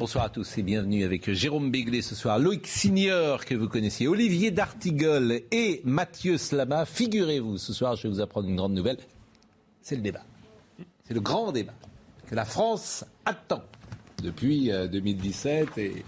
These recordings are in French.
Bonsoir à tous et bienvenue avec Jérôme Béglé ce soir, Loïc Signor que vous connaissiez, Olivier D'Artigol et Mathieu Slama. Figurez-vous, ce soir je vais vous apprendre une grande nouvelle. C'est le débat. C'est le grand débat que la France attend depuis euh, 2017 et la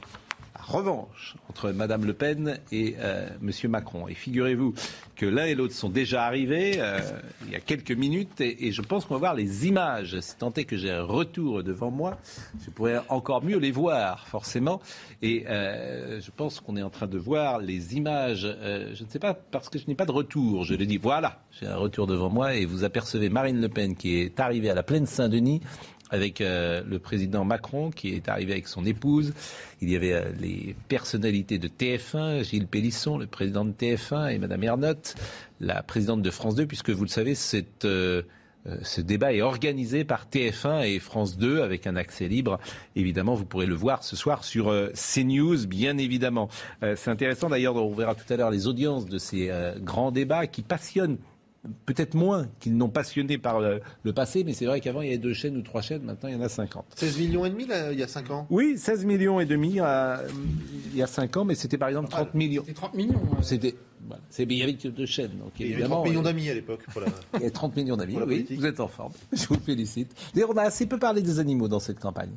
revanche entre Madame Le Pen et euh, Monsieur Macron. Et figurez-vous que l'un et l'autre sont déjà arrivés euh, il y a quelques minutes et, je pense qu'on va voir les images. Si tant est que j'ai un retour devant moi, je pourrais encore mieux les voir forcément. Et euh, je pense qu'on est en train de voir les images. je ne sais pas parce que je n'ai pas de retour. Je le dis. Voilà, j'ai un retour devant moi et vous apercevez Marine Le Pen qui est arrivée à la plaine Saint-Denis avec euh, le président Macron qui est arrivé avec son épouse. Il y avait euh, les personnalités de TF1, Gilles Pélisson, le président de TF1, et Madame Ernotte, la présidente de France 2, puisque vous le savez, euh, ce débat est organisé par TF1 et France 2 avec un accès libre. Évidemment, vous pourrez le voir ce soir sur CNews, bien évidemment. C'est intéressant d'ailleurs, on verra tout à l'heure les audiences de ces grands débats qui passionnent peut-être moins qu'ils n'ont passionné par le, le passé, mais c'est vrai qu'avant il y avait deux chaînes ou trois chaînes, maintenant il y en a 50. 16 millions et demi là, il y a 5 ans? Oui, 16 millions et demi euh, il y a 5 ans, mais c'était par exemple 30 millions. C'était 30 millions. C'était, voilà. C'est- il y avait que deux chaînes, donc Il y avait évidemment. 30 millions euh, d'amis à l'époque. la- il y avait 30 millions d'amis, oui, vous êtes en forme. Je vous félicite. D'ailleurs, on a assez peu parlé des animaux dans cette campagne.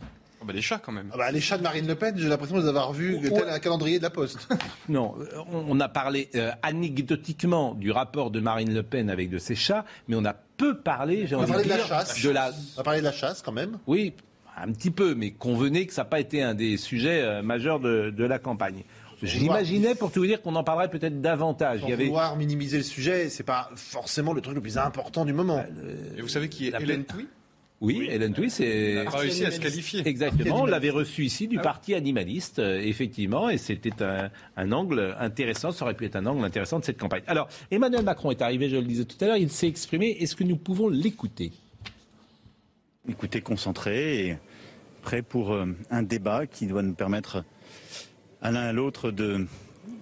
Ah bah, les chats quand même. Ah bah, les chats de Marine Le Pen, j'ai l'impression de les avoir vus Ouais. tel un calendrier de la Poste. Non, euh, on on a parlé euh, anecdotiquement du rapport de Marine Le Pen avec de ses chats, mais on a peu parlé, j'ai On a envie de de la dire, chasse. de la, On a parlé de la chasse quand même. Oui, un petit peu, mais convenez que ça n'a pas été un des sujets euh, majeurs de, de la campagne. J'imaginais, pour tout vous dire, qu'on en parlerait peut-être davantage. Sans Il y avait vouloir minimiser le sujet, c'est pas forcément le truc le plus important du moment. Et vous savez qui est la Hélène plaine- Touy Oui, Hélène Touy, c'est... Elle a réussi à se qualifier. Exactement, on l'avait reçu ici Ah du parti animaliste, euh, effectivement, et c'était un, un angle intéressant, ça aurait pu être un angle intéressant de cette campagne. Alors, Emmanuel Macron est arrivé, je le disais tout à l'heure, il s'est exprimé, est-ce que nous pouvons l'écouter? Écoutez, concentré et prêt pour euh, un débat qui doit nous permettre à l'un à l'autre de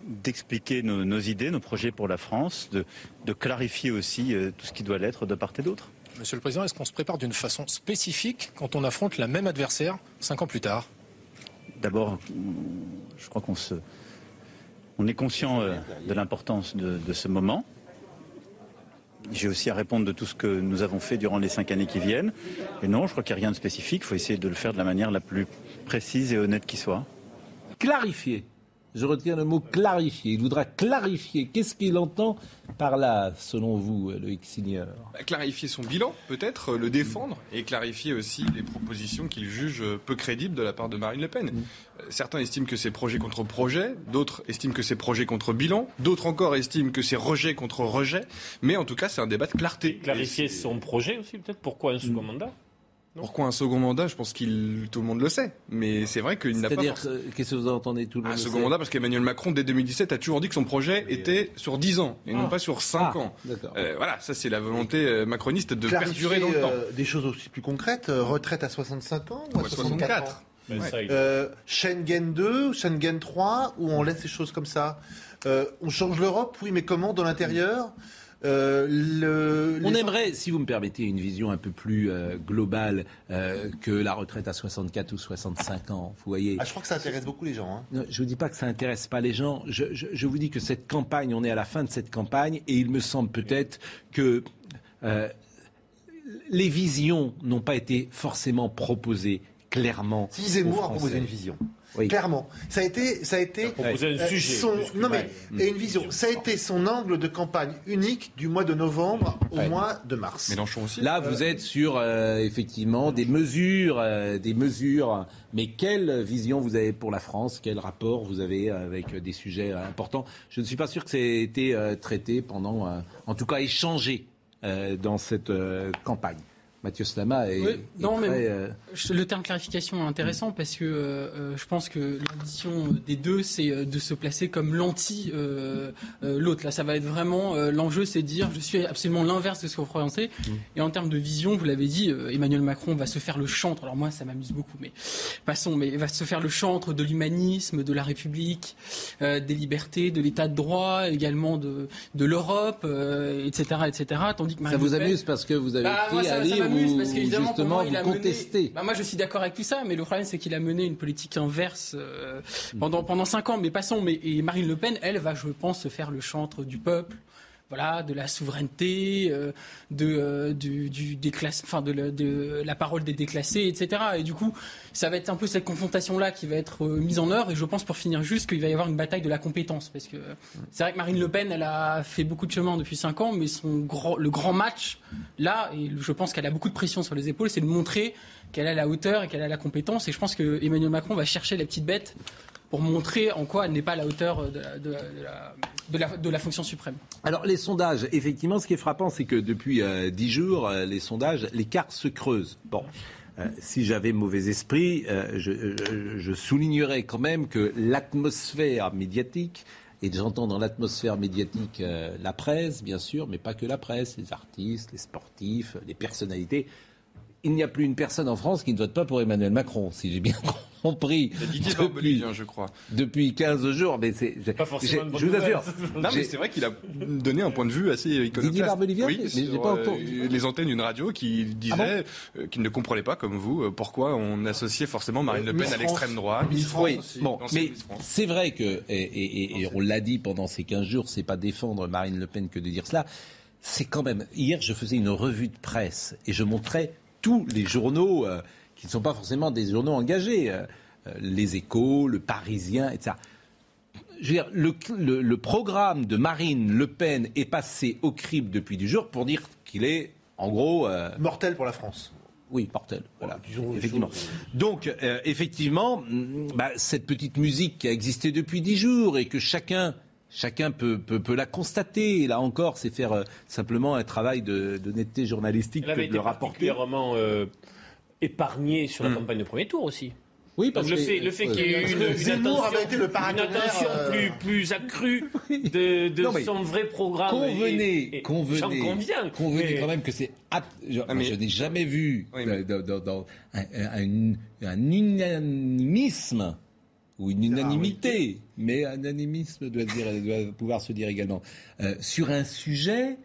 d'expliquer nos, nos idées, nos projets pour la France, de, de clarifier aussi euh, tout ce qui doit l'être de part et d'autre. Monsieur le Président, est-ce qu'on se prépare d'une façon spécifique quand on affronte la même adversaire cinq ans plus tard? D'abord, je crois qu'on se, on est conscient euh, de l'importance de, de ce moment. J'ai aussi à répondre de tout ce que nous avons fait durant les cinq années qui viennent. Et non, je crois qu'il n'y a rien de spécifique. Il faut essayer de le faire de la manière la plus précise et honnête qui soit. Clarifier. Je retiens le mot clarifier. Il voudra clarifier. Qu'est-ce qu'il entend par là, selon vous, Loïc Signor? Bah, Clarifier son bilan, peut-être, euh, le défendre, et clarifier aussi les propositions qu'il juge euh, peu crédibles de la part de Marine Le Pen. Euh, Certains estiment que c'est projet contre projet, d'autres estiment que c'est projet contre bilan, d'autres encore estiment que c'est rejet contre rejet, mais en tout cas c'est un débat de clarté. Clarifier Et son projet aussi, peut-être Pourquoi un second mandat? Pourquoi un second mandat Je pense qu'il tout le monde le sait, mais c'est vrai qu'il n'a pas C'est-à-dire, forcément... euh, qu'est-ce que vous entendez tout le Un monde le second sait mandat parce qu'Emmanuel Macron, dès 2017, a toujours dit que son projet était sur 10 ans et non Ah. pas sur 5 Ah, ans. D'accord. Euh, voilà, ça c'est la volonté euh, macroniste de Clarifier perdurer dans le temps. euh, des choses aussi plus concrètes. euh, retraite à 65 ans ou à Ou à 64, 64. ans Ben, Ouais. Schengen 2 ou Schengen 3, où on laisse les choses comme ça. Euh, on change l'Europe, oui, mais comment dans l'intérieur? Euh, le- On les- aimerait, si vous me permettez, une vision un peu plus euh, globale euh, que la retraite à 64 ou 65 ans. Vous voyez Ah, je crois que ça intéresse beaucoup les gens. hein. Non, je ne vous dis pas que ça intéresse pas les gens. Je, je- je vous dis que cette campagne, on est à la fin de cette campagne, et il me semble peut-être que euh, les visions n'ont pas été forcément proposées clairement. Si Zemmour aux a proposé une vision. Oui. Clairement. Ça a été. Ça a été Proposer un euh, sujet. son- non mais Ouais. et une vision. Ça a été son angle de campagne unique du mois de novembre au Ouais. mois de mars. Mélenchon aussi. Là, vous êtes sur euh, effectivement des mesures, euh, des mesures. Mais quelle vision vous avez pour la France? Quel rapport vous avez avec des sujets euh, importants? Je ne suis pas sûr que ça ait été euh, traité pendant, euh, en tout cas échangé euh, dans cette euh, campagne. Mathieu Slama est, Oui, est mais euh, Le terme clarification est intéressant parce que euh, euh, je pense que l'ambition des deux, c'est euh, de se placer comme l'anti euh, euh, l'autre. Là, ça va être vraiment euh, l'enjeu, c'est de dire je suis absolument l'inverse de ce que vous présentez. Et en termes de vision, vous l'avez dit, euh, Emmanuel Macron va se faire le chantre. Alors moi, ça m'amuse beaucoup, mais passons. Mais il va se faire le chantre de l'humanisme, de la République, euh, des libertés, de l'État de droit, également de de l'Europe, euh, etc., etc. Tandis que ça Marine vous Le Pen- amuse parce que vous avez bah, pris moi, ça, un ça livre m'amuse parce qu'évidemment, pour moi, il a. Mené... Bah, moi, je suis d'accord avec tout ça, mais le problème, c'est qu'il a mené une politique inverse euh, pendant, pendant cinq ans. Mais passons. Mais, et Marine Le Pen, elle, va, je pense, se faire le chantre du peuple. Voilà, de la souveraineté, de, la- parole des déclassés, etc. Et du coup, ça va être un peu cette confrontation-là qui va être euh, mise en œuvre. Et je pense, pour finir juste, qu'il va y avoir une bataille de la compétence, parce que c'est vrai que Marine Le Pen, elle a fait beaucoup de chemin depuis cinq ans, mais le grand match là, et je pense qu'elle a beaucoup de pression sur les épaules, c'est de montrer qu'elle a la hauteur et qu'elle a la compétence. Et je pense que Emmanuel Macron va chercher la petite bête pour montrer en quoi elle n'est pas à la hauteur de la, de la- fonction suprême. Alors les sondages, effectivement, ce qui est frappant, c'est que depuis euh, dix jours, euh, les sondages, l'écart se creuse. Bon. euh, si j'avais mauvais esprit, euh, je, je- soulignerais quand même que l'atmosphère médiatique, et j'entends dans l'atmosphère médiatique euh, la presse, bien sûr, mais pas que la presse, les artistes, les sportifs, les personnalités. Il n'y a plus une personne en France qui ne vote pas pour Emmanuel Macron, si j'ai bien compris. C'est Didier Depuis- Barbelivien, je crois. Depuis 15 jours, mais c'est. Pas forcément j'ai- une bonne Je vous assure. Non, mais c'est vrai qu'il a donné un point de vue assez iconoclaste. Didier Barbelivien Oui, Mais sur, pas euh, entendu. les antennes d'une radio qui disait Ah euh, qu'il ne comprenait pas, comme vous, euh, pourquoi on associait forcément Marine Le Pen Miss à l'extrême droite. Miss France Oui, aussi. bon, L'ancienne mais c'est vrai que, et, et- et on l'a dit pendant ces 15 jours, c'est pas défendre Marine Le Pen que de dire cela. C'est quand même. Hier, je faisais une revue de presse et je montrais tous les journaux euh, qui ne sont pas forcément des journaux engagés, euh, euh, les Échos, le Parisien, etc. Je veux dire, le, le- le programme de Marine Le Pen est passé au crible depuis du jour pour dire qu'il est, en gros, euh, Mortel pour la France. oui, mortel. Voilà, disons effectivement. Donc, euh, effectivement, mm, bah, cette petite musique qui a existé depuis dix jours et que chacun, chacun peut, peut, peut la constater. Et là encore, c'est faire euh, simplement un travail de- d'honnêteté journalistique Elle avait que de été le rapporter. particulièrement euh, épargnée sur la Hmm. campagne de premier tour aussi. Oui, Donc le fait, le fait qu'il y ait eu une, une Zemmour attention, avait été le une attention euh, plus, plus accrue de, de Non, son vrai programme. Convenez, et- et convenez, conviens. convenez mais- quand même que c'est. Je, Ah, mais- je n'ai jamais vu Oui, mais- dans, dans- dans un, un- un unanimisme ou une unanimité, mais un animisme doit, dire, doit pouvoir se dire également, euh, sur un sujet.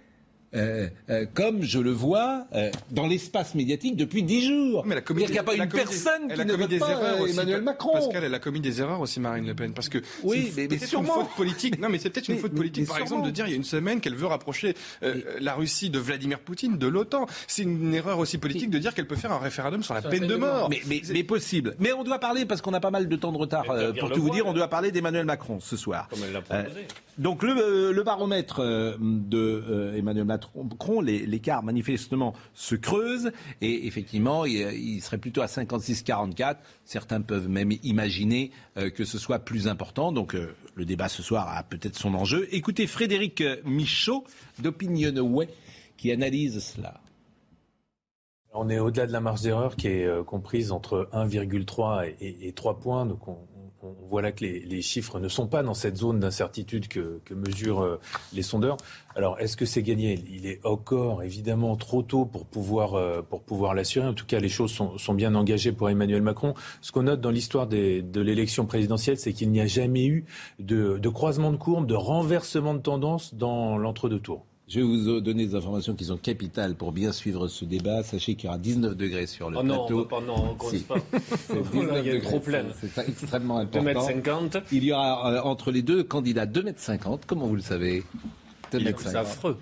Euh, euh, comme je le vois euh, dans l'espace médiatique depuis dix jours. Mais elle a commis qu'il n'y a pas une commis personne qui a ne commis vote des pas erreurs aussi, Emmanuel Macron. Pascal, elle a commis des erreurs aussi, Marine Le Pen, parce que Oui, c'est mais- mais peut-être une faute politique. Non, mais c'est peut-être une Mais- faute politique, mais par sûrement. exemple, de dire il y a une semaine qu'elle veut rapprocher euh, la Russie de Vladimir Poutine de l'OTAN. C'est une erreur aussi politique de dire qu'elle peut faire un référendum sur la la peine de peine de mort. mort. Mais, mais, mais possible. Mais on doit parler, parce qu'on a pas mal de temps de retard, euh, pour tout vous dire, on doit parler d'Emmanuel Macron ce soir. Comme elle l'a proposé. donc le, le baromètre de Emmanuel Macron, les- l'écart manifestement se creuse et effectivement il, il serait plutôt à 56-44. Certains peuvent même imaginer euh, que ce soit plus important. Donc euh, le débat ce soir a peut-être son enjeu. Écoutez Frédéric euh, Michaud d'Opinionway qui analyse cela. On est au-delà de la marge d'erreur qui est euh, comprise entre 1,3 et, et- et 3 points. Donc on, on- voit là que les, chiffres ne sont pas dans cette zone d'incertitude que, mesurent euh, les sondeurs. Alors est-ce que c'est gagné? Il est encore évidemment trop tôt pour pouvoir, euh, pour pouvoir l'assurer. En tout cas, les choses sont, bien engagées pour Emmanuel Macron. Ce qu'on note dans l'histoire de l'élection présidentielle, c'est qu'il n'y a jamais eu de, de croisement de courbe, de renversement de tendance dans l'entre-deux tours. Je vais vous donner des informations qui sont capitales pour bien suivre ce débat. Sachez qu'il y aura 19 degrés sur le Oh non, plateau. pas, non, on Si. pas. C'est Oh 19 là, il y a trop plein. C'est extrêmement 2 important. mètres 50. Il y aura euh, entre les deux candidats 2 mètres 50, comment vous le savez? 2 mètres C'est 50. affreux.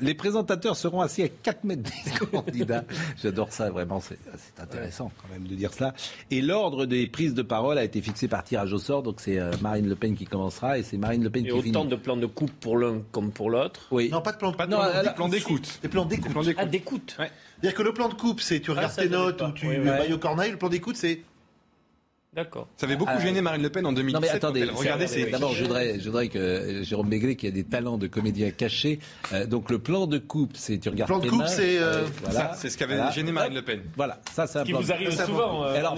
Les présentateurs seront assis à 4 mètres des candidats. J'adore ça, vraiment, c'est intéressant quand même de dire cela. Et l'ordre des prises de parole a été fixé par tirage au sort, donc c'est euh, Marine Le Pen qui commencera et c'est Marine Le Pen Et qui finit. autant de plans de coupe pour l'un comme pour l'autre. Oui. Non, pas de plan de Pas de Non, plan, elle a- des plans d'écoute. Des plans d'écoute. Des plans d'écoute. Ah, d'écoute. Ouais. C'est-à-dire que le plan de coupe, c'est tu regardes ça, tes notes ou tu Oui, oui. mailles au corneille. Le plan d'écoute, c'est D'accord. Ça avait beaucoup Ah, gêné Marine Le Pen en 2017. Non mais attendez, c'est- ses d'abord je voudrais, je voudrais que euh, Jérôme Béglé, qui a des talents de comédien caché, euh, donc le plan de coupe, c'est tu regardes plan de coupe, c'est, euh, voilà, Ça, c'est ce qu'avait voilà. gêné Marine Le Pen. Voilà, ça c'est un Qui plan vous arrive Ça, souvent. euh, Alors, en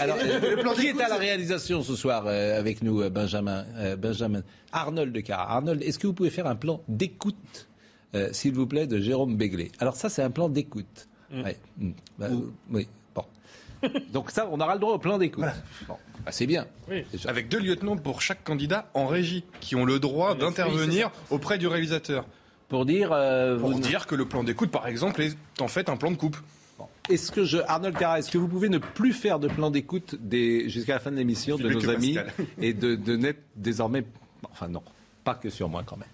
alors Le plan qui est coupe, à la réalisation ce soir euh, avec nous, euh, Benjamin, euh, Benjamin Arnold de Carra. Arnold, est-ce que vous pouvez faire un plan d'écoute, euh, s'il vous plaît, de Jérôme Béglé Alors ça, c'est un plan d'écoute. Ouais. Mm. Bah, oui. Donc ça, on aura le droit au plan d'écoute. Bon. Bah, c'est bien. Oui. Avec deux lieutenants pour chaque candidat en régie, qui ont le droit d'intervenir auprès du réalisateur. Pour dire, euh, Pour vous- dire que le plan d'écoute, par exemple, est en fait un plan de coupe. Est-ce que je, Arnold Carra, est-ce que vous pouvez ne plus faire de plan d'écoute des, jusqu'à la fin de l'émission de nos amis et de, de n'être désormais, enfin non, pas que sur moi quand même.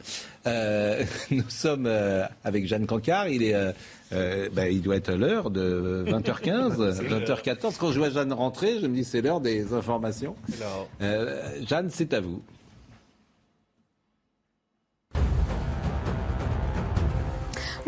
Euh, nous sommes euh, avec Jeanne Cancard, il est, euh, euh, ben, il doit être l'heure de 20h15, 20h14. Quand je vois Jeanne rentrer, je me dis c'est l'heure des informations. Jeanne, c'est à vous.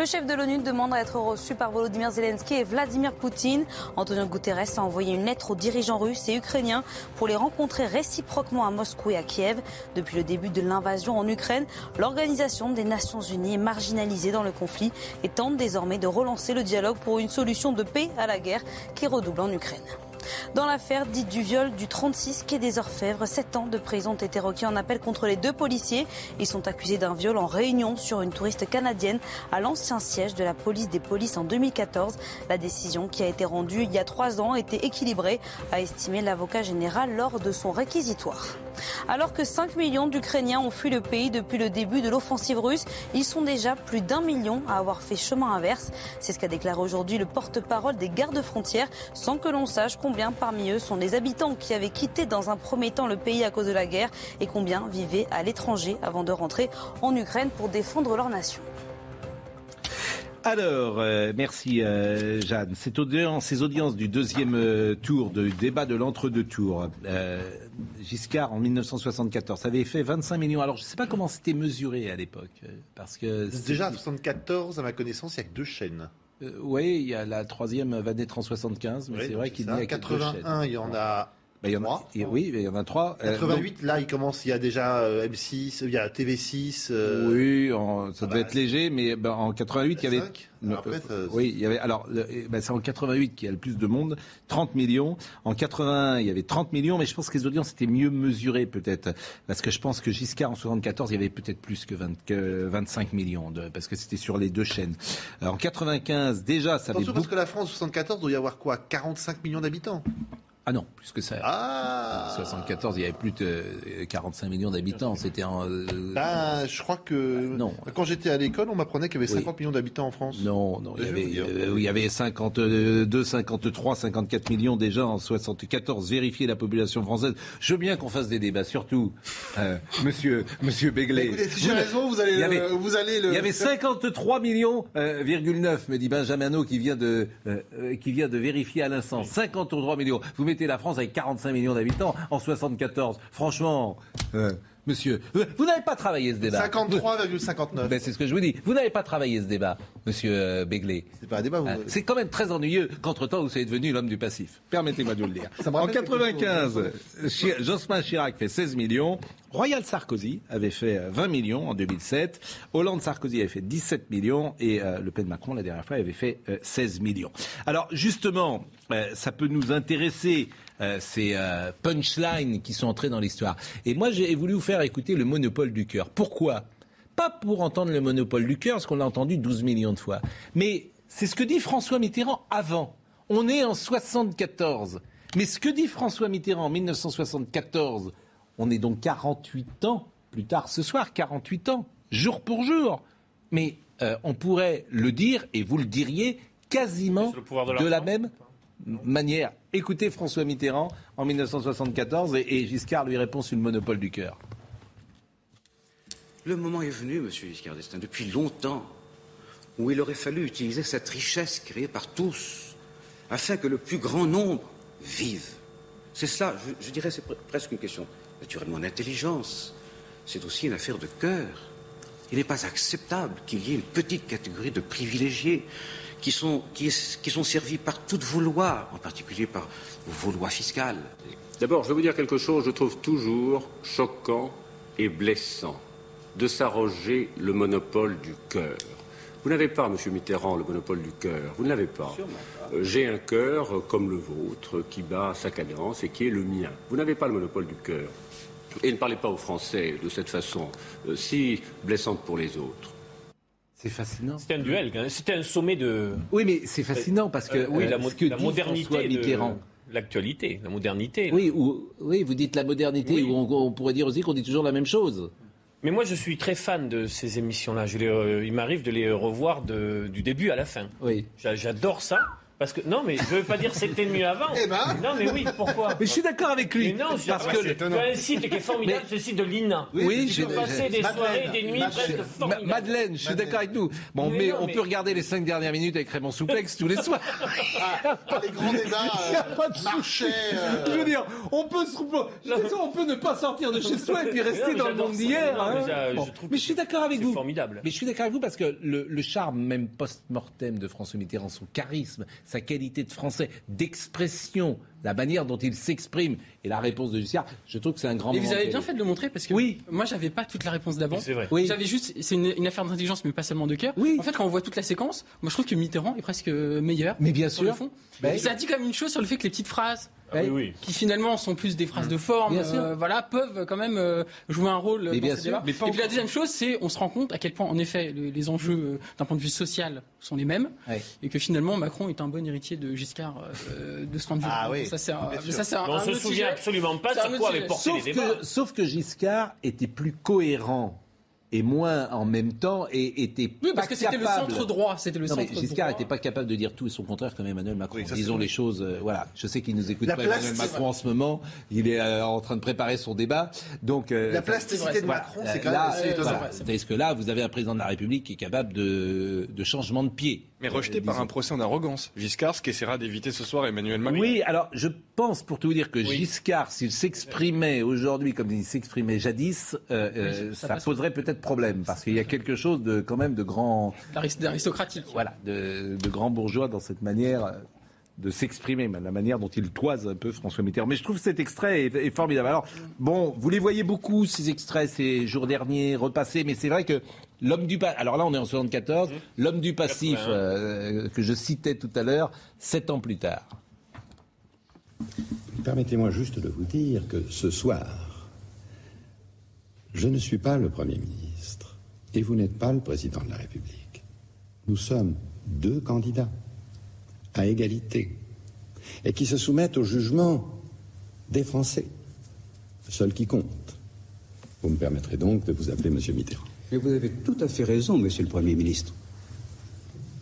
Le chef de l'ONU demande à être reçu par Volodymyr Zelensky et Vladimir Poutine. Antonio Guterres a envoyé une lettre aux dirigeants russes et ukrainiens pour les rencontrer réciproquement à Moscou et à Kiev. Depuis le début de l'invasion en Ukraine, l'Organisation des Nations Unies est marginalisée dans le conflit et tente désormais de relancer le dialogue pour une solution de paix à la guerre qui redouble en Ukraine. Dans l'affaire dite du viol du 36 quai des Orfèvres, 7 ans de prison ont été requis en appel contre les deux policiers. Ils sont accusés d'un viol en réunion sur une touriste canadienne à l'ancien siège de la police des polices en 2014. La décision qui a été rendue il y a trois ans était équilibrée, a estimé l'avocat général lors de son réquisitoire. Alors que 5 millions d'Ukrainiens ont fui le pays depuis le début de l'offensive russe, ils sont déjà plus d'un million à avoir fait chemin inverse. C'est ce qu'a déclaré aujourd'hui le porte-parole des gardes frontières, sans que l'on sache combien parmi eux sont des habitants qui avaient quitté dans un premier temps le pays à cause de la guerre et combien vivaient à l'étranger avant de rentrer en Ukraine pour défendre leur nation. Alors, euh, merci euh, Jeanne. Cette audience, ces audiences du deuxième euh, tour, du débat de l'entre-deux tours, euh, Giscard en 1974, ça avait fait 25 millions. Alors, je ne sais pas comment c'était mesuré à l'époque, parce que c'est- Déjà, à 74, à ma connaissance, il n'y a que deux chaînes. Euh, oui, il y a la troisième va naître en 75, mais Oui, c'est vrai qu'il n'y a que deux chaînes. 81, il y en a Ben, il y en a, trois. et- oui, il y en a trois. Euh, 88, là, il commence, il y a déjà euh, M6, il y a TV6. euh, donc- oui, en- ça ah devait bah, être léger, mais ben, en 88, il y avait. Alors après, ça- oui, il y avait. Alors, ben, c'est en 88 qu'il y a le plus de monde, 30 millions. En 81, il y avait 30 millions, mais je pense que les audiences étaient mieux mesurées peut-être, parce que je pense que Giscard en 74, il y avait peut-être plus que, 20 que 25 millions, de, parce que c'était sur les deux chaînes. Alors, en 95, déjà, ça avait Attention, parce beaucoup. que la France, 74, doit y avoir quoi? 45 millions d'habitants? Ah non, plus que ça. Ah En 74, il y avait plus de euh, 45 millions d'habitants. C'était en. euh, Ben, je crois que. Non. Quand j'étais à l'école, on m'apprenait qu'il y avait Oui. 50 millions d'habitants en France. Non, non, il y avait, vous dire. euh, il y avait 52, 53, 54 millions déjà en 74. Vérifier la population française. Je veux bien qu'on fasse des débats, surtout, euh, monsieur, monsieur. Écoutez, si j'ai raison, vous allez, il y le- avait- vous allez le. Il y avait 53 millions, euh, virgule 9, me dit Benjamin qui vient de, euh, euh, qui vient de vérifier à l'instant. 53 millions. Vous mettez la France avec 45 millions d'habitants en 74. Franchement, euh, monsieur, euh, vous n'avez pas travaillé ce débat. 53,59. Ben, c'est ce que je vous dis. Vous n'avez pas travaillé ce débat, monsieur euh, Béglé. C'est pas un débat, vous. Hein, C'est quand même très ennuyeux qu'entre-temps, vous soyez devenu l'homme du passif. Permettez-moi de vous le dire. En rappelle quelque 95, Chi- Jospin Chirac fait 16 millions. Royal Sarkozy avait fait euh, 20 millions en 2007. Hollande Sarkozy avait fait 17 millions. Et euh, Le Pen Macron, la dernière fois, avait fait euh, 16 millions. Alors, justement, euh, ça peut nous intéresser. euh, ces euh, punchlines qui sont entrées dans l'histoire. Et moi, j'ai voulu vous faire écouter le monopole du cœur. Pourquoi? Pas pour entendre le monopole du cœur, parce qu'on l'a entendu 12 millions de fois. Mais c'est ce que dit François Mitterrand avant. On est en 74. Mais ce que dit François Mitterrand en 1974, on est donc 48 ans plus tard ce soir, 48 ans, jour pour jour. Mais euh, on pourrait le dire, et vous le diriez, quasiment le de de la même manière. Écoutez François Mitterrand en 1974 et, Giscard lui répond sur le monopole du cœur. Le moment est venu, monsieur Giscard d'Estaing, depuis longtemps, où il aurait fallu utiliser cette richesse créée par tous, afin que le plus grand nombre vive. C'est cela, je, dirais, c'est pre- presque une question naturellement d'intelligence. C'est aussi une affaire de cœur. Il n'est pas acceptable qu'il y ait une petite catégorie de privilégiés qui sont, qui, qui sont servis par toutes vos lois, en particulier par vos lois fiscales. D'abord, je vais vous dire quelque chose, je trouve toujours choquant et blessant de s'arroger le monopole du cœur. Vous n'avez pas, Monsieur Mitterrand, le monopole du cœur. Vous ne l'avez pas. Euh, J'ai un cœur euh, comme le vôtre qui bat sa cadence et qui est le mien. Vous n'avez pas le monopole du cœur. Et ne parlez pas aux Français de cette façon euh, si blessante pour les autres. C'est fascinant. C'était un duel, c'était un sommet de. Oui, mais c'est fascinant parce que Euh, oui, euh, la, mo- que la modernité Mitterrand. l'actualité, la modernité. Oui, ou, oui, vous dites la modernité, Oui. ou on, on pourrait dire aussi qu'on dit toujours la même chose. Mais moi, je suis très fan de ces émissions-là. Euh, il m'arrive de les revoir de- du début à la fin. Oui. J'a- J'adore ça. Parce que non, mais je veux pas dire que c'était mieux avant. Eh ben. Non, mais oui, pourquoi Mais je suis d'accord avec lui. Mais non, je- parce que. Tu as un site qui est formidable, c'est le site de l'INA. Oui, tu j'ai- peux passer des Madeleine, soirées, des nuits presque formidables. Madeleine, je suis d'accord avec nous. Bon, Mais mais, non, on mais- peut regarder les cinq dernières minutes avec Raymond Souplex tous les soirs. Ah, les grands débats Il y a pas de euh, marchaient. euh, Je veux dire, on peut, se... je on peut ne pas sortir de chez soi et puis rester Non, mais dans le monde d'hier. Mais hein. je Bon. Mais suis d'accord avec c'est vous. formidable. Mais je suis d'accord avec vous parce que le, le charme même post-mortem de François Mitterrand, son charisme, sa qualité de français, d'expression, la manière dont il s'exprime et la réponse de Giscard, je trouve que c'est un grand Et vous avez bien fait de le montrer parce que Oui. moi j'avais pas toute la réponse d'avant. C'est vrai. Oui. J'avais juste, c'est une, une affaire d'intelligence mais pas seulement de cœur. Oui. En fait, quand on voit toute la séquence, moi je trouve que Mitterrand est presque meilleur. Mais bien sur le sûr. fond. Ben, Et ça dit quand même une chose sur le fait que les petites phrases. Ah oui, oui. Qui finalement sont plus des phrases de forme, Bien sûr. euh, voilà, peuvent quand même euh, jouer un rôle Mais dans bien ce sûr, débat. mais pas Et puis la deuxième chose, c'est on se rend compte à quel point, en effet, les, les enjeux euh, d'un point de vue social sont les mêmes, Ouais. et que finalement Macron est un bon héritier de Giscard euh, de ce point de vue. Ah oui, ça c'est un, ça, On un se souvient sujet. absolument pas autre quoi avait porté Sauf les débats. que, sauf que Giscard était plus cohérent et moins en même temps et était Oui, parce pas que c'était le capable- centre droit, c'était le Non, mais centre Giscard n'était pas capable de dire tout et son contraire comme Emmanuel Macron. Oui, c'est Disons les choses. euh, voilà. Je sais qu'il nous écoute La pas Emmanuel Macron en ce moment. Il est euh, en train de préparer son débat. Donc euh, La plasticité de. Macron, c'est quand là, même voilà. Tandis que là, vous avez un président de la République qui est capable de, de changement de pied. Mais rejeté Euh, par un procès en arrogance. Giscard, ce qu'essaiera d'éviter ce soir Emmanuel Macron. Oui, alors je pense, pour tout vous dire, que Giscard, s'il s'exprimait aujourd'hui comme il s'exprimait jadis, euh, euh, ça poserait peut-être problème, parce qu'il y a quelque chose de quand même de grand, D'arist- d'aristocratique. voilà, de, de grand bourgeois dans cette manière euh, de s'exprimer, la manière dont il toise un peu François Mitterrand. Mais je trouve cet extrait est, est formidable. Alors, bon, vous les voyez beaucoup, ces extraits, ces jours derniers, repassés, mais c'est vrai que l'homme du passif, alors là on est en 74, l'homme du passif, 81. euh, que je citais tout à l'heure, sept ans plus tard. Permettez-moi juste de vous dire que ce soir, je ne suis pas le Premier ministre et vous n'êtes pas le Président de la République. Nous sommes deux candidats à égalité et qui se soumettent au jugement des Français, seul qui compte. Vous me permettrez donc de vous appeler Monsieur Mitterrand. Mais vous avez tout à fait raison, Monsieur le Premier ministre.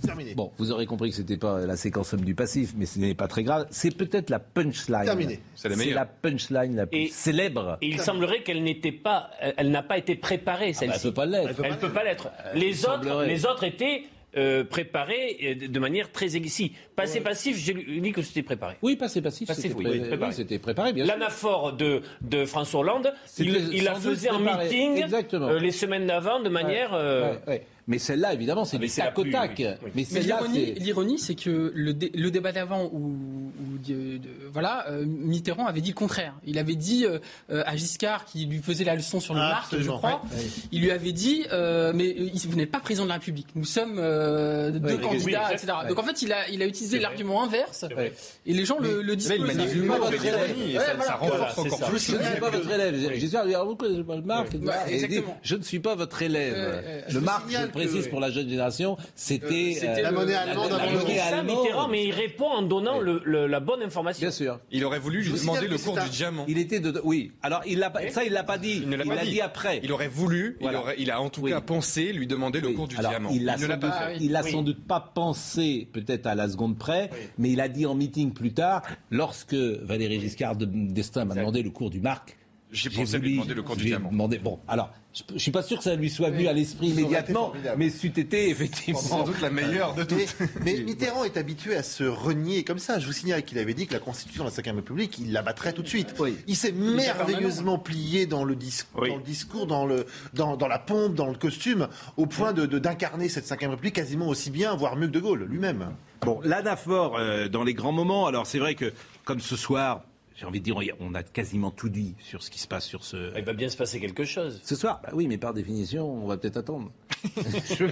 Terminé. Bon, vous aurez compris que c'était pas la séquence homme du passif, mais ce n'est pas très grave. C'est peut-être la punchline. Terminé. C'est la la punchline la plus Et- célèbre. Et il semblerait qu'elle n'était pas, elle- elle n'a pas été préparée Ah bah, elle celle-ci. peut pas l'être. Elle ne peut pas l'être. Les il autres, semblerait. les autres étaient euh, préparés euh, de- manière très aiguë. Passé passif, j'ai lu- dit que c'était préparé. Oui, passé passif, Passif, c'était oui, pré- oui, préparé. oui, c'était préparé, bien sûr. L'anaphore de, de François Hollande, il, il la faisait en meeting euh, les semaines d'avant de manière. euh, Ouais, ouais. Mais celle-là, évidemment, c'est Ah, mais du tac plus- oui, oui. Mais Mais l'ironie, c'est... l'ironie, c'est que le, dé- le débat d'avant où, où de- de- voilà, euh, Mitterrand avait dit le contraire. Il avait dit euh, euh, à Giscard, qui lui faisait la leçon sur le Ah, marque, je crois, Ouais. il lui avait dit, euh, mais euh, vous n'êtes pas président de la République. Nous sommes euh, deux candidats, oui, etc. ouais. Donc en fait, il a, il a utilisé l'argument inverse, et les gens le, le Là, il pas votre élève. ça, renforce encore plus. Je ne suis pas votre élève. Lui dit, je ne suis pas votre élève. Je le vous Précise pour la jeune génération, c'était c'était La le- monnaie la- allemande la- avant la dit monnaie ça, allemande. Mitterrand, mais il répond en donnant le- le- la bonne information. Bien sûr. Il aurait voulu lui demander le cours du diamant. Il était de. Oui. Alors, il l'a pas- ça, il l'a pas dit. Il ne l'a pas l'a dit. dit après. Il aurait voulu, Voilà. il, aurait- il a en tout Oui. cas pensé lui demander le Oui. cours du Alors, diamant. Il, l'a ne sans l'a doute, pas fait. oui. il a Oui. sans doute pas pensé, peut-être à la seconde près, mais il a dit en meeting plus tard, lorsque Valéry Giscard de- d'Estaing m'a demandé le cours du Marc, J'ai pensé lui demander le diamant. demandé- bon, alors, je, je suis pas sûr que ça lui soit venu à l'esprit immédiatement, mais c'eût été effectivement Sans doute la meilleure de Mais, toutes. mais Mitterrand est habitué à se renier comme ça. Je vous signale qu'il avait dit que la Constitution de la Ve République, il l'abattrait tout de suite. Il s'est merveilleusement plié dans le, dis- dans le discours, dans, le, dans, dans la pompe, dans le costume, au point de- de- d'incarner cette Ve République quasiment aussi bien, voire mieux que De Gaulle lui-même. Bon, l'anaphore euh, dans les grands moments. Alors c'est vrai que comme ce soir, j'ai envie de dire, on a quasiment tout dit sur ce qui se passe sur ce. Il va bien se passer quelque chose. Ce soir, bah oui, mais par définition, on va peut-être attendre. Je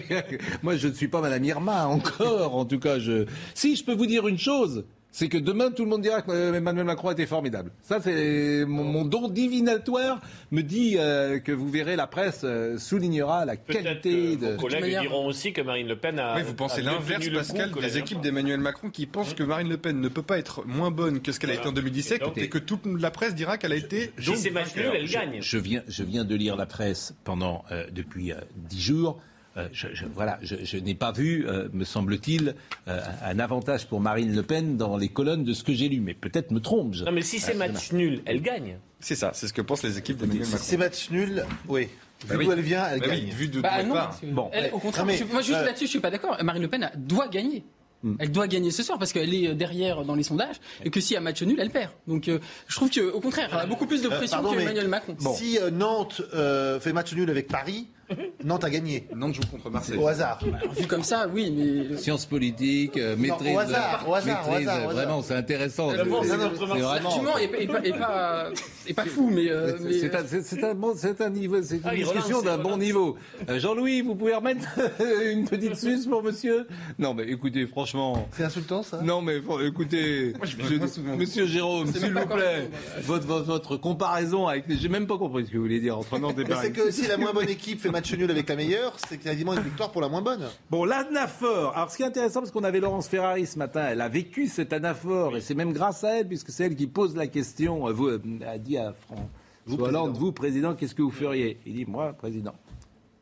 Moi, je ne suis pas Madame Irma encore. En tout cas, je. Si, je peux vous dire une chose. C'est que demain, tout le monde dira que euh, Emmanuel Macron était formidable. Ça, c'est mon, mon don divinatoire me dit euh, que vous verrez la presse euh, soulignera la qualité de. Vos collègues diront aussi que Marine Le Pen a. Oui, vous pensez l'inverse, Pascal, coup des équipes d'Emmanuel Macron qui pensent que Marine Le Pen ne peut pas être moins bonne que ce qu'elle a été en 2017 Et donc- et que toute la presse dira qu'elle a été. Si donc c'est match nul, vainqueur. elle gagne. Je viens, je viens de lire la presse pendant euh, depuis euh, dix jours. Euh, je, je- voilà, je, je n'ai pas vu, euh, me semble-t-il, euh, un avantage pour Marine Le Pen dans les colonnes de ce que j'ai lu. Mais peut-être me trompe. je- Non, mais si c'est Ah, match nul, elle gagne. C'est ça, c'est ce que pensent les équipes Si Macron. c'est match nul, oui. Bah Vu oui. d'où elle vient, elle Bah oui, gagne. vu de Bah d'où non, elle part. Bon. elle, au contraire, Non, mais, je- moi juste euh, là-dessus, je suis pas d'accord. Marine Le Pen doit gagner. Hmm. Elle doit gagner ce soir parce qu'elle est derrière dans les sondages et que si à match nul, elle perd. Donc euh, je trouve qu'au contraire, elle a beaucoup plus de Euh, pression pardon, que Emmanuel Macron. Si euh, Nantes euh, fait match nul avec Paris, Nantes a gagné. Nantes joue contre Marseille. Au hasard. Alors, vu comme ça, oui, mais Sciences politiques, euh, maîtrise, au hasard, au hasard, maîtrise, au hasard. vraiment, c'est intéressant. C'est- vraiment. l'argument est, pas- est pas, est pas, fou, mais, euh, mais, C'est un, c'est- c'est un bon, c'est un niveau, c'est une Ah, discussion relance, d'un bon niveau. Euh, Jean-Louis, vous pouvez remettre une petite suce pour monsieur? Non, mais écoutez, franchement. C'est insultant ça? Non, mais faut- écoutez, je viens je- souvent. monsieur Jérôme, C'est s'il vous plaît, votre, votre, votre comparaison avec. J'ai même pas compris ce que vous voulez dire entre Nantes et Mais Paris. c'est que si la moins bonne équipe fait match nul avec la meilleure, c'est quasiment une victoire pour la moins bonne. Bon, l'anaphore. Alors, ce qui est intéressant, parce qu'on avait Laurence Ferrari ce matin, elle a vécu cet anaphore, et c'est même grâce à elle, puisque c'est elle qui pose la question. euh, Vous, euh, a dit à François Hollande, vous, président, qu'est-ce que vous feriez? Il dit, moi, président.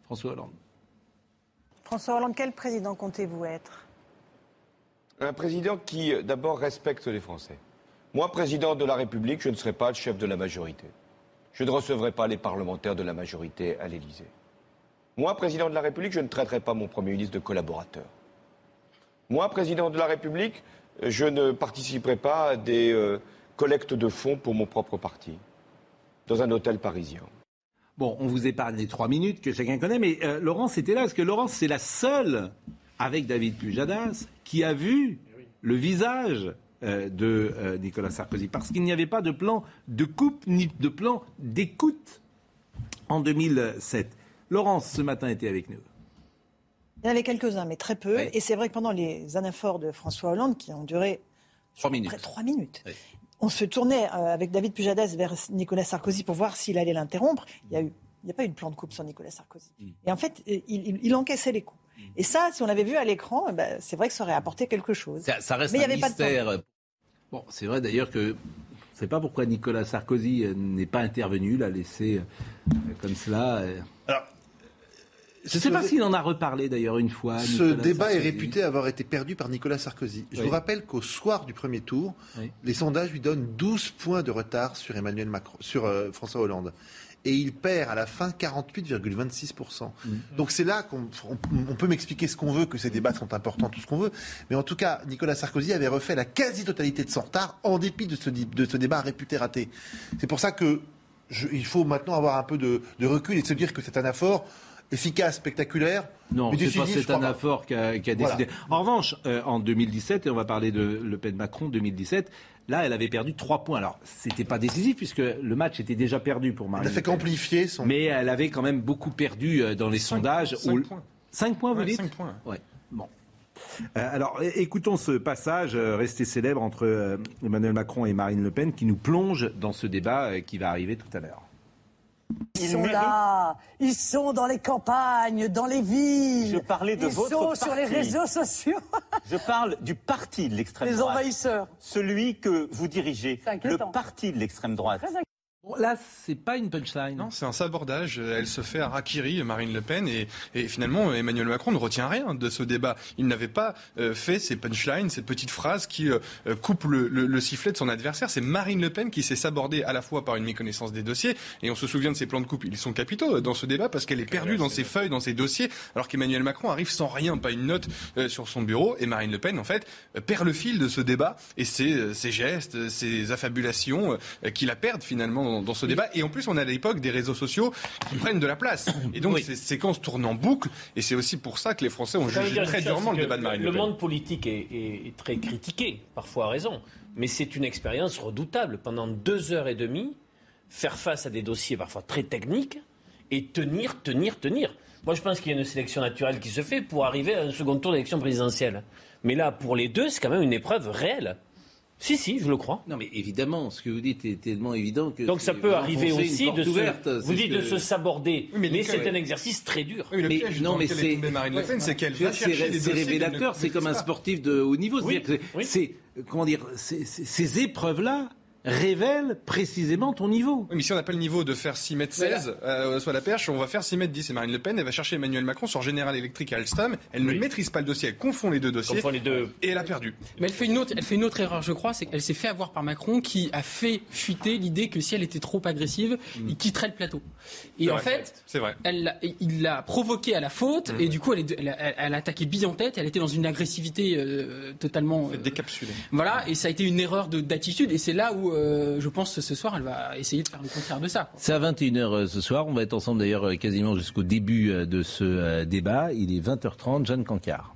François Hollande. François Hollande, quel président comptez-vous être? Un président qui, euh, d'abord, respecte les Français. Moi, président de la République, je ne serai pas le chef de la majorité. Je ne recevrai pas les parlementaires de la majorité à l'Élysée. Moi, président de la République, je ne traiterai pas mon Premier ministre de collaborateur. Moi, président de la République, je ne participerai pas à des euh, collectes de fonds pour mon propre parti, dans un hôtel parisien. Bon, on vous épargne les trois minutes que chacun connaît, mais euh, Laurence était là, parce que Laurence, c'est la seule, avec David Pujadas, qui a vu le visage euh, de Nicolas Sarkozy, parce qu'il n'y avait pas de plan de coupe ni de plan d'écoute en 2007. Laurence, ce matin, était avec nous. Il y en avait quelques-uns, mais très peu. Oui. Et c'est vrai que pendant les anaphores de François Hollande, qui ont duré Trois minutes. près trois minutes, Oui. on se tournait euh, avec David Pujadas vers Nicolas Sarkozy pour voir s'il allait l'interrompre. Il y a eu, il n'y a pas eu de plan de coupe sur Nicolas Sarkozy. Mm. Et en fait, il, il- il encaissait les coups. Et ça, si on l'avait vu à l'écran, eh ben, c'est vrai que ça aurait apporté quelque chose. Ça, ça reste Mais il y un avait pas de temps. mystère. Bon, c'est vrai d'ailleurs que ne sais pas pourquoi Nicolas Sarkozy euh, n'est pas intervenu, l'a laissé euh, comme cela. euh. Alors, Je ne sais pas s'il en a reparlé d'ailleurs une fois. Ce Nicolas débat est réputé avoir été perdu par Nicolas Sarkozy. Je Oui. vous rappelle qu'au soir du premier tour, Oui. les sondages lui donnent 12 points de retard sur Emmanuel Macron, sur euh, François Hollande. Et il perd à la fin 48,26%. Mm. Donc c'est là qu'on on- on peut m'expliquer ce qu'on veut, que ces débats sont importants, tout ce qu'on veut. Mais en tout cas, Nicolas Sarkozy avait refait la quasi-totalité de son retard en dépit de ce, di- de ce débat réputé raté. C'est pour ça que je- il faut maintenant avoir un peu de, de recul et se dire que c'est un effort efficace, spectaculaire. Non, c'est pas cet anaphore qui a, qui a Voilà. décidé. En revanche, euh, en 2017, et on va parler de Le Pen-Macron 2017, là, elle avait perdu 3 points. Alors, c'était pas décisif puisque le match était déjà perdu pour Marine. Elle a fait qu'amplifier son. Mais elle avait quand même beaucoup perdu euh, dans les sondages. cinq où- points. Cinq points, vous Ouais, dites cinq points. Ouais. Bon. Euh, alors, écoutons ce passage euh, resté célèbre entre euh, Emmanuel Macron et Marine Le Pen qui nous plonge dans ce débat euh, qui va arriver tout à l'heure. Ils sont là, ils sont dans les campagnes, dans les villes. Je parlais de ils votre sont sur les réseaux sociaux. Je parle du parti de l'extrême Les droite. envahisseurs. Celui que vous dirigez. Le parti de l'extrême droite. Là, c'est pas une punchline. Non, c'est un sabordage. Elle se fait à Rakiri, Marine Le Pen, et, et finalement, Emmanuel Macron ne retient rien de ce débat. Il n'avait pas euh, fait ces punchlines, ces petites phrases qui euh, euh, coupent le, le- le sifflet de son adversaire. C'est Marine Le Pen qui s'est sabordée à la fois par une méconnaissance des dossiers, et on se souvient de ses plans de coupe. Ils sont capitaux euh, dans ce débat parce qu'elle est perdue dans ses feuilles, dans ses dossiers, alors qu'Emmanuel Macron arrive sans rien, pas une note euh, sur son bureau, et Marine Le Pen, en fait, euh, perd le fil de ce débat, et ses, euh, ses gestes, ses affabulations euh, qui la perdent finalement dans, dans ce débat. Et en plus, on est à l'époque des réseaux sociaux qui prennent de la place. Et donc, ces séquences tournent en boucle, et c'est aussi pour ça que les Français ont jugé très chose, durement le débat de Marine Le monde politique est, est- est très critiqué, parfois à raison, mais c'est une expérience redoutable. Pendant deux heures et demie, faire face à des dossiers parfois très techniques et tenir, tenir, tenir. Moi, je pense qu'il y a une sélection naturelle qui se fait pour arriver à un second tour d'élection présidentielle. Mais là, pour les deux, c'est quand même une épreuve réelle. Si, si, je le crois. Non, mais évidemment, ce que vous dites est tellement évident que. Donc ça peut arriver aussi de se, ouverte, vous dites de se saborder, Oui, mais mais, c'est un exercice très dur. Oui, le Mais piège non, dans mais c'est tombée Marine Le Pen, c'est qu'elle c'est révélateur. C'est comme un sportif de haut niveau. Oui, C'est-à-dire que oui. c'est comment dire, ces épreuves-là révèlent précisément ton niveau. Oui, mais si on n'a pas le niveau de faire 6 mètres 16 euh, soit la perche, on va faire 6 mètres 10. Et Marine Le Pen, elle va chercher Emmanuel Macron sur General Electric et Alstom. Elle ne maîtrise pas le dossier, elle confond les deux dossiers. Confond les deux. Et elle a perdu. Mais elle fait une autre, elle fait une autre erreur, je crois, c'est qu'elle s'est fait avoir par Macron qui a fait fuiter l'idée que si elle était trop agressive, il quitterait le plateau. Et en vrai. fait, c'est vrai. elle il l'a provoqué à la faute et du coup elle, est- elle a, elle a attaqué bille en tête. Elle était dans une agressivité euh, totalement euh, Décapsulée. voilà et ça a été une erreur de- d'attitude et c'est là où euh, je pense que ce soir elle va essayer de faire le contraire de ça. C'est à 21h ce soir. On va être ensemble d'ailleurs euh, quasiment jusqu'au début euh, de ce euh, débat. Il est 20h30. Jeanne Cancard.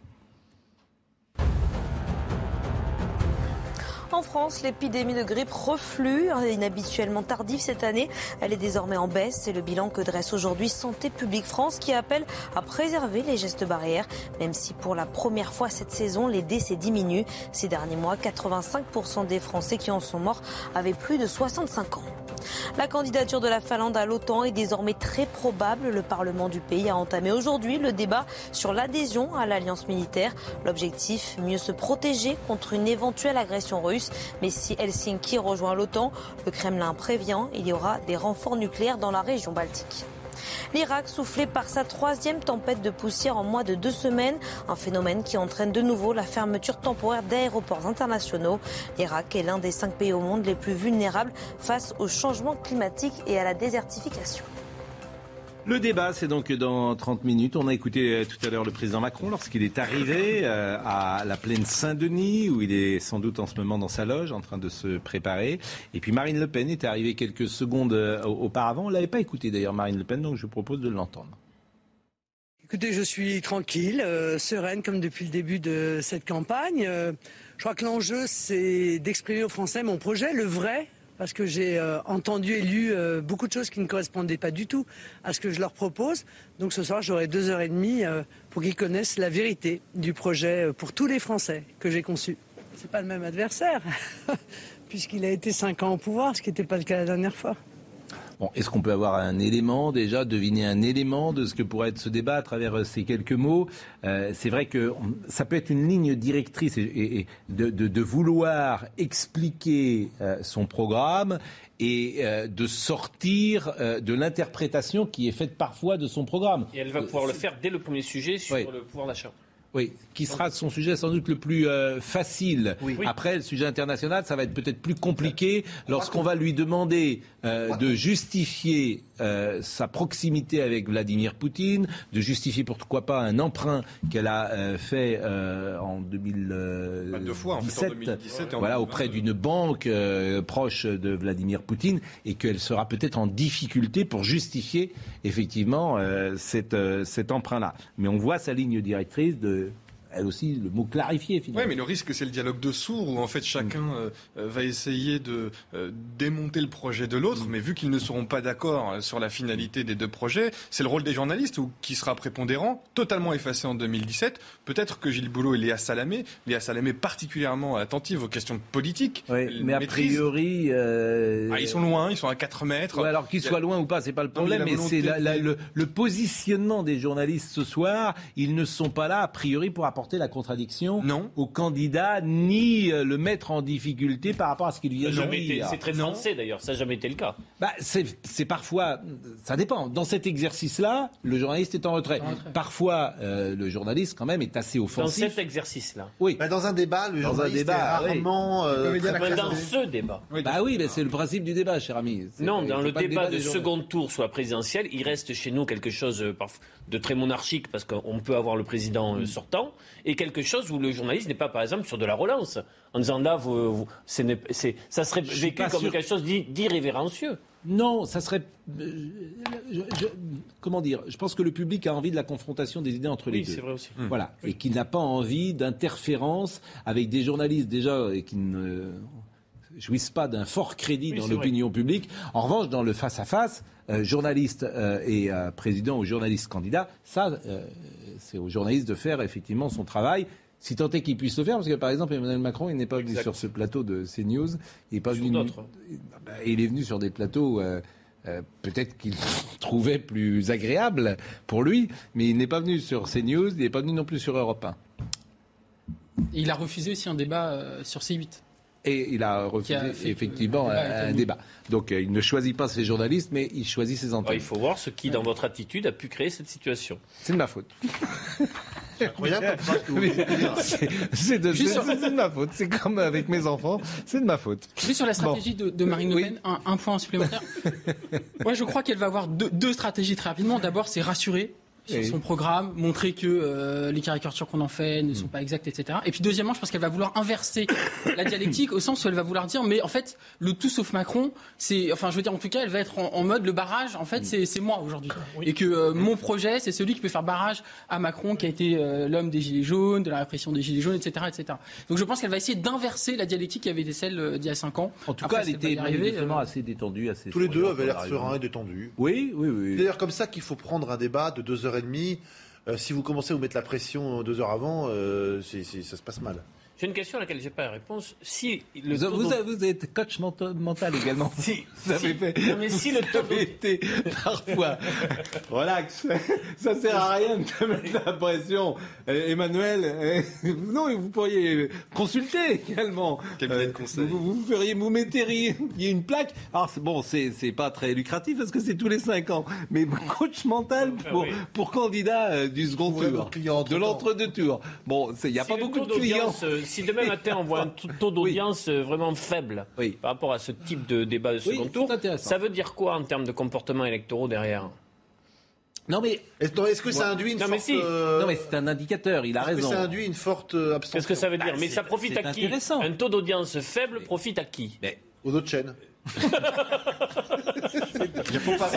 En France, l'épidémie de grippe reflue, inhabituellement tardive cette année. Elle est désormais en baisse. C'est le bilan que dresse aujourd'hui Santé publique France qui appelle à préserver les gestes barrières, même si pour la première fois cette saison, les décès diminuent. Ces derniers mois, 85% des Français qui en sont morts avaient plus de 65 ans. La candidature de la Finlande à l'OTAN est désormais très probable. Le Parlement du pays a entamé aujourd'hui le débat sur l'adhésion à l'alliance militaire. L'objectif, mieux se protéger contre une éventuelle agression russe. Mais si Helsinki rejoint l'OTAN, le Kremlin prévient, il y aura des renforts nucléaires dans la région baltique. L'Irak soufflé par sa troisième tempête de poussière en moins de deux semaines, un phénomène qui entraîne de nouveau la fermeture temporaire d'aéroports internationaux. L'Irak est l'un des cinq pays au monde les plus vulnérables face au changement climatique et à la désertification. Le débat, c'est donc dans 30 minutes. On a écouté euh, tout à l'heure le président Macron lorsqu'il est arrivé euh, à la plaine Saint-Denis, où il est sans doute en ce moment dans sa loge, en train de se préparer. Et puis Marine Le Pen est arrivée quelques secondes euh, auparavant. On l'avait pas écouté d'ailleurs, Marine Le Pen, donc je vous propose de l'entendre. Écoutez, je suis tranquille, sereine comme depuis le début de cette campagne. Je crois que l'enjeu, c'est d'exprimer aux Français mon projet, le vrai, parce que j'ai euh, entendu et lu euh, beaucoup de choses qui ne correspondaient pas du tout à ce que je leur propose. Donc ce soir, j'aurai deux heures et demie euh, pour qu'ils connaissent la vérité du projet pour tous les Français que j'ai conçu. C'est pas le même adversaire, puisqu'il a été cinq ans au pouvoir, ce qui n'était pas le cas la dernière fois. Bon, est-ce qu'on peut avoir un élément déjà, deviner un élément de ce que pourrait être ce débat à travers euh, ces quelques mots? Euh, C'est vrai que ça peut être une ligne directrice et, et- et de, de- de vouloir expliquer euh, son programme et euh, de sortir de l'interprétation qui est faite parfois de son programme. Et elle va pouvoir le faire dès le premier sujet sur Oui. le pouvoir d'achat. Oui, qui sera son sujet sans doute le plus euh, facile. Oui. Après, le sujet international, ça va être peut-être plus compliqué lorsqu'on va lui demander euh, de justifier euh, sa proximité avec Vladimir Poutine, de justifier pourquoi pas un emprunt qu'elle a euh, fait euh, en 2017, Bah, deux fois, en fait, en 2017 et en voilà, 2022. auprès d'une banque euh, proche de Vladimir Poutine, et qu'elle sera peut-être en difficulté pour justifier effectivement euh, cet, euh, cet emprunt-là. Mais on voit sa ligne directrice de, elle aussi, le mot clarifié finalement. Oui, mais le risque, c'est le dialogue de sourds où en fait chacun euh, euh, va essayer de euh, démonter le projet de l'autre, mais vu qu'ils ne seront pas d'accord sur la finalité des deux projets, c'est le rôle des journalistes où, qui sera prépondérant, totalement effacé en 2017. Peut-être que Gilles Boulot et Léa Salamé, Léa Salamé particulièrement attentive aux questions politiques, elle mais a maîtrise. priori. euh, Ah, ils sont loin, ils sont à 4 mètres. Ouais, alors qu'ils soient loin ou pas, c'est pas le Non, mais problème, mais c'est de- le, le positionnement des journalistes ce soir. Ils ne sont pas là, a priori, pour apporter apporter la contradiction au candidat ni euh, le mettre en difficulté par rapport à ce qu'il vient de dire. C'est très français d'ailleurs, ça n'a jamais été le cas. Bah, c'est parfois, ça dépend. Dans cet exercice-là, le journaliste est en retrait. Parfois, euh, le journaliste quand même est assez Dans offensif. cet exercice-là. Oui. Bah, dans un débat, le Dans un journaliste débat, est oui. rarement euh, dans ce débat. Bah oui, mais c'est le principe du débat, cher ami. Non, dans le débat, de des journalistes. second tour soit présidentiel, il reste chez nous quelque chose de très monarchique parce qu'on peut avoir le président Mm. sortant et quelque chose où le journaliste n'est pas, par exemple, sur de la relance en disant là, vous, vous- ça serait vécu comme sûr. quelque chose d'i- d'irrévérencieux. Non, ça serait. euh, je- je- comment dire Je pense que le public a envie de la confrontation des idées entre les Oui, deux. c'est vrai aussi. Voilà. Et qu'il n'a pas envie d'interférence avec des journalistes déjà et qui ne jouissent pas d'un fort crédit Oui, dans l'opinion publique. En revanche, dans le face-à-face, euh, journaliste euh, et euh, président ou journaliste candidat, ça, c'est aux journalistes de faire effectivement son travail. Si tant est qu'il puisse le faire, parce que par exemple Emmanuel Macron, il n'est pas venu sur ce plateau de CNews, il n'est pas Sur venu. d'autres. Bah, il est venu sur des plateaux. euh, euh, Peut-être qu'il trouvait plus agréable pour lui, mais il n'est pas venu sur CNews, il n'est pas venu non plus sur Europe 1. Et il a refusé aussi un débat euh, sur C8. Et il a refusé a fait que effectivement un, débat. Donc euh, il ne choisit pas ses journalistes, mais il choisit ses antennes. il faut voir ce qui, dans votre attitude, a pu créer cette situation. C'est de ma faute. C'est- de, sur- de ma faute. C'est comme avec mes enfants, c'est de ma faute. Juste sur la stratégie de, de Marine Le Pen, un, un point supplémentaire. Moi, je crois qu'elle va avoir deux, deux stratégies très rapidement. D'abord, c'est rassurer sur son programme, montrer que euh, les caricatures qu'on en fait ne sont Mm. pas exactes, etc. Et puis deuxièmement, je pense qu'elle va vouloir inverser la dialectique au sens où elle va vouloir dire, mais en fait, le tout sauf Macron, c'est, enfin, je veux dire, en tout cas, elle va être en, en mode le barrage. En Mm. fait, c'est c'est moi aujourd'hui, et que euh, mon projet, c'est celui qui peut faire barrage à Macron, qui a été euh, l'homme des gilets jaunes, de la répression des gilets jaunes, etc., etc. Donc, je pense qu'elle va essayer d'inverser la dialectique qui avait été celle d'il y a cinq ans. En tout Après, cas, elle était manifestement assez détendue, assez. Tous les deux avaient l'air sereins et détendus. Oui, oui, oui. C'est d'ailleurs comme ça qu'il faut prendre un débat de deux heures Euh, si vous commencez à vous mettre la pression deux heures avant, euh, ça se passe mal. J'ai une question à laquelle j'ai pas la réponse. Si le Vous, êtes coach mental également. Si, Vous avez si. fait. Non, mais si le taux été parfois. Relax. Ça sert à rien de te mettre la pression. Euh, Emmanuel, euh, non, vous pourriez consulter également. Cabinet de Euh, conseil. Vous, vous feriez, vous metteriez il y a une plaque. Alors c'est- bon, c'est c'est pas très lucratif parce que c'est tous les cinq ans. Mais coach mental pour, oui. pour candidat euh, du second tour, de l'entre-deux tours. Bon, il n'y a Si pas beaucoup de clients. Si demain matin on voit un taux- d'audience euh, vraiment faible Oui. par rapport à ce type de débat de second tour, ça veut dire quoi en termes de comportements électoraux derrière? Non mais Est-ce que ça induit une Non, mais forte... si. euh, non mais c'est un indicateur. Il a est-ce que raison. ça induit une forte euh, abstention? Qu'est-ce que ça veut dire? Bah, Mais c'est- ça profite à qui? Un taux d'audience faible profite à qui? Mais aux autres chaînes Il faut pas-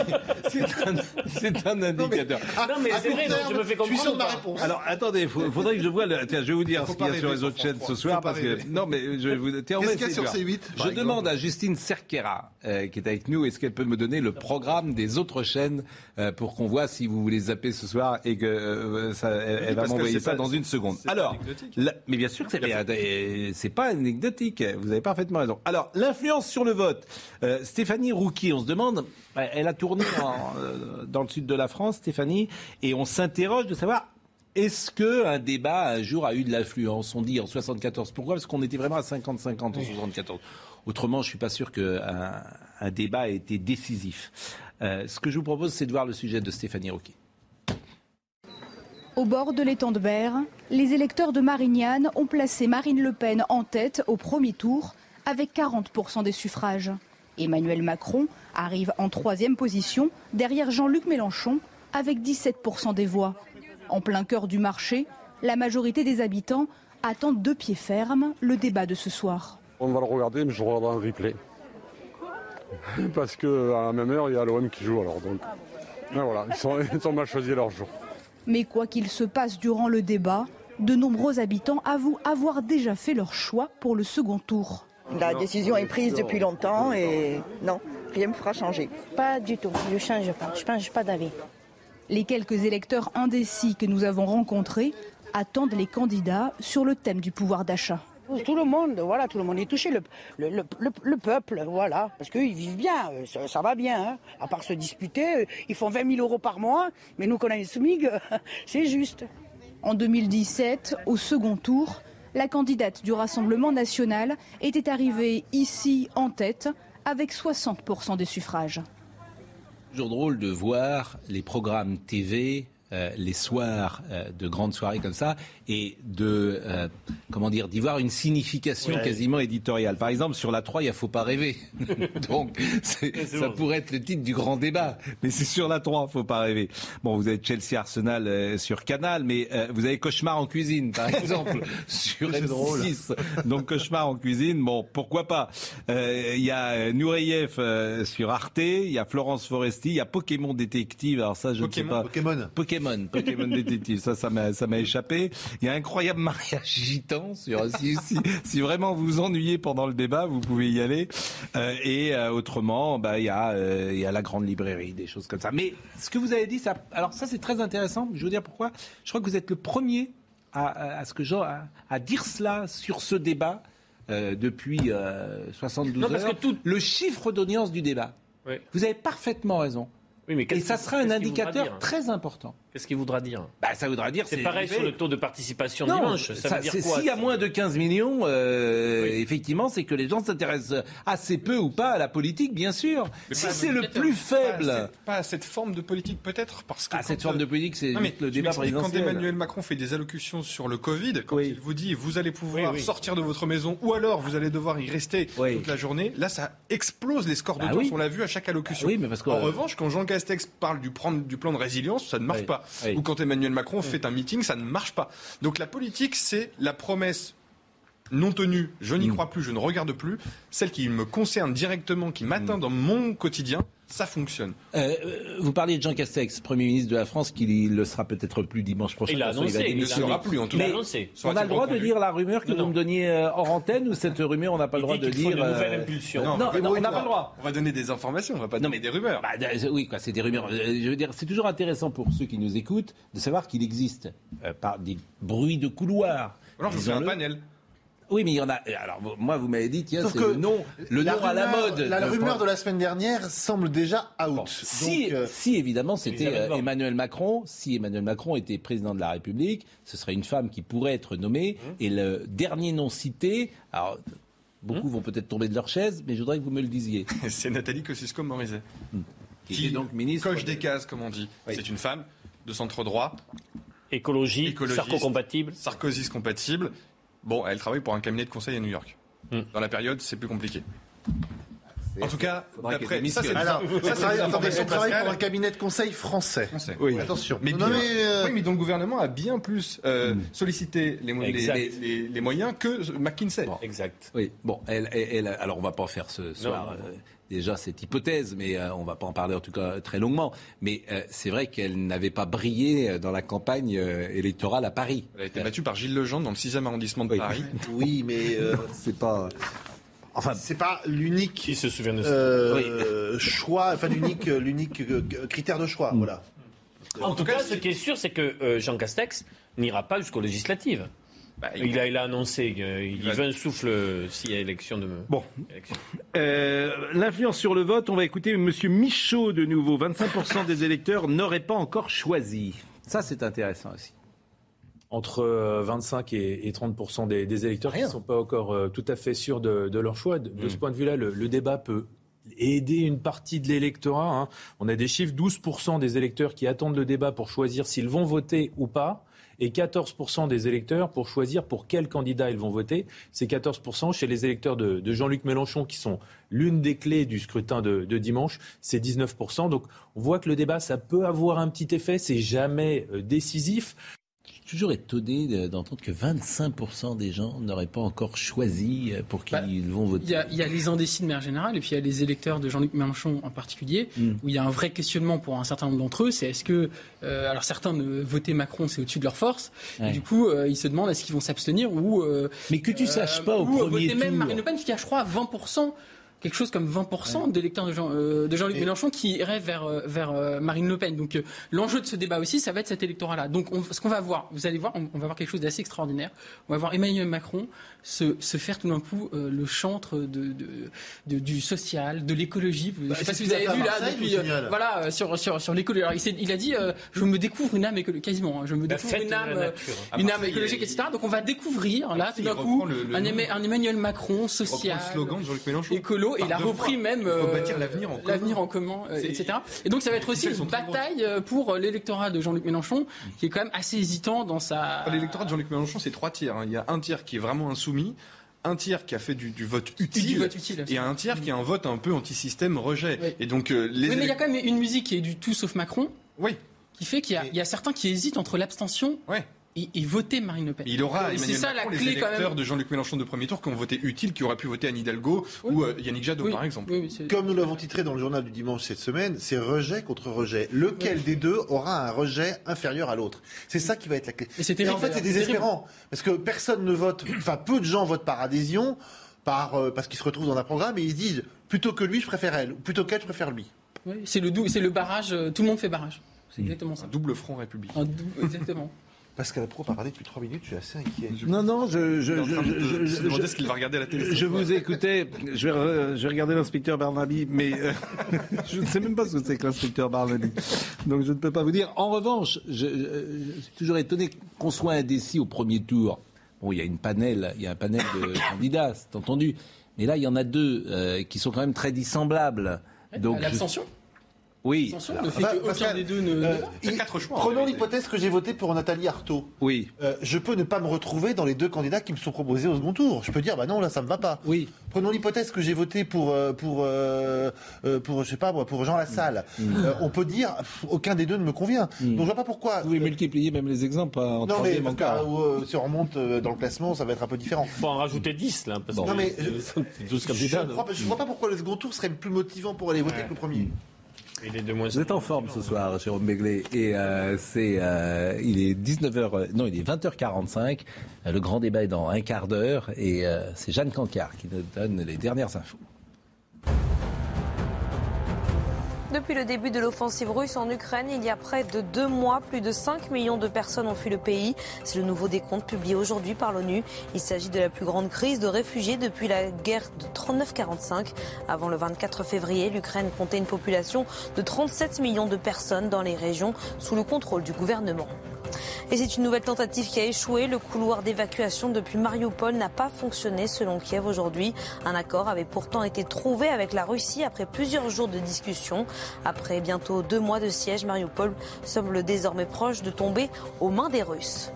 C'est un, un indicateur. Non, mais c'est vrai, terme, je me fais je suis sûr comprendre. de ma réponse. Alors attendez, il faudrait que je vois. Le, tiens, je vais vous dire ce qu'il y pas a sur les autres chaînes ce 3. soir parce que non, mais je vais vous. Tiens, on Qu'est-ce qu'il y a sur de voir. C8, par Je demande à Justine Cerquera euh, qui est avec nous. Est-ce qu'elle peut me donner le programme des autres chaînes euh, pour qu'on voit si vous voulez zapper ce soir et que euh, ça, elle, elle va parce que m'envoyer c'est ça pas- dans une seconde. c'est pas Alors, anecdotique. la- mais bien sûr que c'est c'est pas anecdotique. Vous avez parfaitement raison. Alors, l'influence sur le vote. Euh, Stéphanie Rouki, on se demande. Elle a tourné en, euh, dans le sud de la France, Stéphanie, et on s'interroge de savoir est-ce que un débat un jour a eu de l'influence? On dit en 74. Pourquoi? Parce qu'on était vraiment à 50-50 en 74. Autrement, je suis pas sûr qu'un un débat ait été décisif. Euh, ce que je vous propose, c'est de voir le sujet de Stéphanie Rouki. Au bord de l'étang de Berre, les électeurs de Marignane ont placé Marine Le Pen en tête au premier tour avec 40% des suffrages. Emmanuel Macron arrive en troisième position derrière Jean-Luc Mélenchon avec 17% des voix. En plein cœur du marché, la majorité des habitants attendent de pied ferme le débat de ce soir. On va le regarder, mais je regarderai un replay. Parce que à la même heure, il y a l'OM qui joue alors. Donc, Ben voilà, ils sont, ils ont mal choisi leur jour. Mais quoi qu'il se passe durant le débat, de nombreux habitants avouent avoir déjà fait leur choix pour le second tour. La décision est prise depuis longtemps et non, rien ne me fera changer. Pas du tout, je ne change pas, je ne change pas d'avis. Les quelques électeurs indécis que nous avons rencontrés attendent les candidats sur le thème du pouvoir d'achat. Tout le monde, voilà, tout le monde est touché, le, le, le- le- le peuple, voilà, parce qu'ils vivent bien, euh, ça, ça va bien, hein. à part se disputer, euh, ils font 20 000 euros par mois, mais nous qu'on a les SMIG, c'est juste. En 2017, au second tour, la candidate du Rassemblement national était arrivée ici en tête avec 60% des suffrages. Toujours drôle de voir les programmes TV euh, les soirs euh, de grandes soirées comme ça et de euh, comment dire d'y voir une signification Ouais. quasiment éditoriale. Par exemple, sur la 3, il ne faut pas rêver. Donc, ça bon. pourrait être le titre du grand débat. Mais c'est sur la 3, faut pas rêver. Bon, vous avez Chelsea Arsenal sur Canal, mais vous avez Cauchemar en cuisine, par exemple, sur C'est drôle. M6. Donc Cauchemar en cuisine, bon, pourquoi pas. Il y a Nureyev sur Arte, il y a Florence Foresti, il y a Pokémon Détective. Alors ça, je ne sais pas. Pokémon. Pokémon, Pokémon Détective, ça, ça m'a, ça m'a échappé. Il y a incroyable mariage gitan sur. Si, si, si vraiment vous vous ennuyez pendant le débat, vous pouvez y aller. Euh, et euh, autrement, bah il y a, euh, il y a la grande librairie, des choses comme ça. Mais ce que vous avez dit, ça, alors ça c'est très intéressant. Je veux dire pourquoi. Je crois que vous êtes le premier à, à- à ce que à, à dire cela sur ce débat. euh, depuis euh, 72 Non, parce heures, que tout- le chiffre d'audience du débat. Oui. Vous avez parfaitement raison. Oui, mais Et ça sera un indicateur très important. Qu'est-ce qu'il voudra dire? Bah, ça voudra dire C'est pareil sur le taux de participation non, dimanche. Ça, ça- veut dire c'est- quoi S'il y a moins de 15 millions, euh, effectivement, c'est que les gens s'intéressent assez peu ou pas à la politique, bien sûr. Mais si pas- c'est le plus Pas à, faible, cette, pas à cette forme de politique peut-être parce que quand, cette forme euh, de politique, c'est le débat m'explique, Quand présidentiel. Emmanuel Macron fait des allocutions sur le Covid, quand il vous dit vous allez pouvoir Oui, sortir de votre maison ou alors vous allez devoir y rester toute la journée, là ça explose les scores Bah d'audience. oui. On l'a vu à chaque allocution. oui, mais parce que- en revanche, quand Jean Castex parle du, plan- du plan de résilience, ça ne marche Oui. Pas. Oui. Ou quand Emmanuel Macron fait un meeting, ça ne marche pas. Donc la politique, c'est la promesse non tenue, je Mm. n'y crois plus, je ne regarde plus, celle qui me concerne directement, qui Mm. m'atteint dans mon quotidien, ça fonctionne. Euh, euh, vous parliez de Jean Castex, Premier ministre de la France, qui le sera peut-être plus dimanche prochain. Il façon, annoncé, va il l'a démissionner. sera plus, en tout Il cas. On a le droit de dire la rumeur que Non, vous me donniez euh, hors antenne ou cette rumeur on n'a pas le Il droit de dire une nouvelle euh, impulsion. Non, non, on n'a pas le droit. On va donner des informations, on va pas Non, donner des rumeurs. Bah, euh, oui, quoi, c'est des rumeurs. Euh, Je veux dire, c'est toujours intéressant pour ceux qui nous écoutent de savoir qu'il existe euh, par des bruits de couloir. Alors je fais un panel. Oui, mais il y en a. Alors bon, moi, vous m'avez dit, tiens, c'est le nom, le la nom à la rumeur- mode. La rumeur de la semaine dernière semble déjà out. Si, Donc, euh, si évidemment c'était euh. Emmanuel Macron, si Emmanuel Macron était président de la République, ce serait une femme qui pourrait être nommée. Mmh. Et le dernier nom cité, alors beaucoup vont peut-être tomber de leur chaise, mais je voudrais que vous me le disiez. C'est Nathalie Kosciusko-Morizet. Qui Qui était donc ministre. Coche des cases, comme on dit. Oui. C'est une femme de centre droit, Écologie, Écologiste. sarco-compatible. Sarkozy compatible. Bon, elle travaille pour un cabinet de conseil à New York. Hmm. Dans la période, c'est plus compliqué. En tout cas, d'après ça, c'est alors, ça, c'est attendez, elle travaille pour un cabinet de conseil français. Français. Oui. Attention. Mais, Non, bien- mais, euh, oui, mais dont le gouvernement a bien plus euh, sollicité les, mo- les- les- les- moyens que McKinsey. Exact. Oui, bon, elle, elle- elle- alors on va pas en faire ce soir non, non. euh, déjà cette hypothèse, mais euh, on va pas en parler en tout cas très longuement. Mais euh, c'est vrai qu'elle n'avait pas brillé euh, dans la campagne euh, électorale à Paris. Elle a été battue par Gilles Legendre dans le 6e arrondissement de Oui. Paris. oui, mais euh, C'est pas. Enfin, c'est pas l'unique Qui se souvient de ça euh, choix, enfin l'unique, l'unique critère de choix. Voilà. En tout cas, ce qui est sûr, c'est que euh, Jean Castex n'ira pas jusqu'aux législatives. Bah, Il a, il a annoncé qu'il veut un souffle euh, s'il y a élection de. Bon. élection. Euh, L'influence sur le vote, on va écouter Monsieur Michaud de nouveau. 25% des électeurs n'auraient pas encore choisi. Ça, c'est intéressant aussi. entre euh, 25 et, et 30 des, des électeurs qui ne sont pas encore euh, tout à fait sûrs de, de leur choix. De, de ce point de vue-là, le, le débat peut aider une partie de l'électorat. hein. On a des chiffres 12 des électeurs qui attendent le débat pour choisir s'ils vont voter ou pas. Et 14% des électeurs pour choisir pour quel candidat ils vont voter. C'est 14% chez les électeurs de, Jean-Luc Mélenchon qui sont l'une des clés du scrutin de, de dimanche. C'est 19%. Donc on voit que le débat, ça peut avoir un petit effet. C'est jamais euh, décisif. Je suis toujours étonné de- d'entendre que 25% des gens n'auraient pas encore choisi euh, pour qui Bah, ils vont voter. Il y, a, il y a les indécis de manière générale, et puis il y a les électeurs de Jean-Luc Mélenchon en particulier, Mm. où il y a un vrai questionnement pour un certain nombre d'entre eux. C'est est-ce que, euh, alors certains ne voter Macron, c'est au-dessus de leur force. Ouais. Et du coup, euh, ils se demandent est-ce qu'ils vont s'abstenir ou. euh, Mais que tu saches pas au ou premier voter même. Marine Le Pen, qui a, je crois, 20%. Quelque chose comme 20% d'électeurs de, Jean, euh, de Jean-Luc Mélenchon qui iraient vers, euh, vers euh, Marine Le Pen. Donc euh, l'enjeu de ce débat aussi, ça va être cet électorat-là. Donc on- ce qu'on va voir, vous allez voir, on, on va voir quelque chose d'assez extraordinaire. On va voir Emmanuel Macron se, se faire tout d'un coup euh, le chantre de, de, de- du social, de l'écologie. Bah, je sais pas si vous avez vu là depuis euh, voilà euh, sur sur sur l'écologie. Alors il, a dit euh, je me découvre une âme écolo- quasiment, hein, je me La découvre une âme une Marseille, écologique, etc. Donc on va découvrir là tout d'un coup le- le un, Emmanuel Macron social, le slogan de Jean-Luc Mélenchon. écolo, et il a repris fois. même euh, l'avenir en en commun, euh, etc. Et donc ça va être aussi une bataille euh, pour l'électorat de Jean-Luc Mélenchon, qui est quand même assez hésitant dans sa. L'électorat de Jean-Luc Mélenchon, c'est trois tiers. hein. Il y a un tiers qui est vraiment insoumis, un tiers qui a fait du, du vote utile, Du vote utile, et un tiers qui a un vote un peu anti-système rejet. Et donc euh, les Oui, mais il y a quand même une musique qui est du tout sauf Macron. Oui. Qui fait qu'il y y a certains qui hésitent entre l'abstention et, et voter Marine Le Pen. il aura Et c'est Emmanuel ça Macron, la les clé quand électeurs même. de Jean-Luc Mélenchon de premier tour qui ont voté utile, qui auraient pu voter Anne Hidalgo ou euh, Yannick Jadot, par exemple. Comme nous l'avons titré dans le journal du dimanche cette semaine, c'est rejet contre rejet. Lequel des deux aura un rejet inférieur à l'autre? C'est ça qui va être la clé. Et en fait, c'est désespérant. Parce que personne ne vote, enfin, peu de gens votent par adhésion, par, euh, parce qu'ils se retrouvent dans un programme et ils se disent plutôt que lui, je préfère elle, ou plutôt qu'elle, je préfère lui. Oui, c'est le, le barrage, euh, tout le monde fait barrage. C'est exactement ça. Un double front républicain. Dou- exactement. Pascal Pro a parlé depuis 3 minutes, je suis assez inquiet. Non, non, je, je, Il est en je, train de je- se je- demander je- ce qu'il va regarder à la télé. Je vous écoutais, je vais, re- je vais regarder l'inspecteur Barnaby, mais euh, je ne sais même pas ce que c'est que l'inspecteur Barnaby. Donc je ne peux pas vous dire. En revanche, je, je- je suis toujours étonné qu'on soit indécis au premier tour. Bon, il y a une panel, il y a un panel de candidats, c'est entendu. Mais là, il y en a deux euh, qui sont quand même très dissemblables. Donc, je- L'abstention? Oui. L'abstention, Alors, le fait Bah, qu'aucun Pascal, des deux ne. euh, ne- il- Prenons l'hypothèse que j'ai voté pour Nathalie Arthaud. Oui. Euh, je peux ne pas me retrouver dans les deux candidats qui me sont proposés au second tour. Je peux dire, bah non, là, ça me va pas. Oui. Prenons l'hypothèse que j'ai voté pour, euh, pour, euh, pour, je sais pas, moi, pour Jean Lassalle. Euh, on peut dire, pff, aucun des deux ne me convient. Donc je vois pas pourquoi. Vous pouvez multiplier même les exemples hein, en Non, mais encore. euh, si on remonte euh, dans le classement, ça va être un peu différent. Faut en rajouter 10 là. Parce Non, que mais c'est 12 Je ne vois, pas- je vois pas pourquoi le second tour serait plus motivant pour aller voter que le premier. Il est de moins Vous êtes en forme ce soir, Jérôme Béglé, et euh, c'est, euh, il est 19h, euh, non, il est 20h45. Euh, le grand débat est dans un quart d'heure, et euh, c'est Jeanne Cancard qui nous donne les dernières infos. Depuis le début de l'offensive russe en Ukraine, il y a près de deux mois, plus de 5 millions de personnes ont fui le pays. C'est le nouveau décompte publié aujourd'hui par l'ONU. Il s'agit de la plus grande crise de réfugiés depuis la guerre de 39-45. Avant le 24 février, l'Ukraine comptait une population de 37 millions de personnes dans les régions sous le contrôle du gouvernement. Et c'est une nouvelle tentative qui a échoué. Le couloir d'évacuation depuis Mariupol n'a pas fonctionné selon Kiev aujourd'hui. Un accord avait pourtant été trouvé avec la Russie après plusieurs jours de discussion. Après bientôt deux mois de siège, Mariupol semble désormais proche de tomber aux mains des Russes.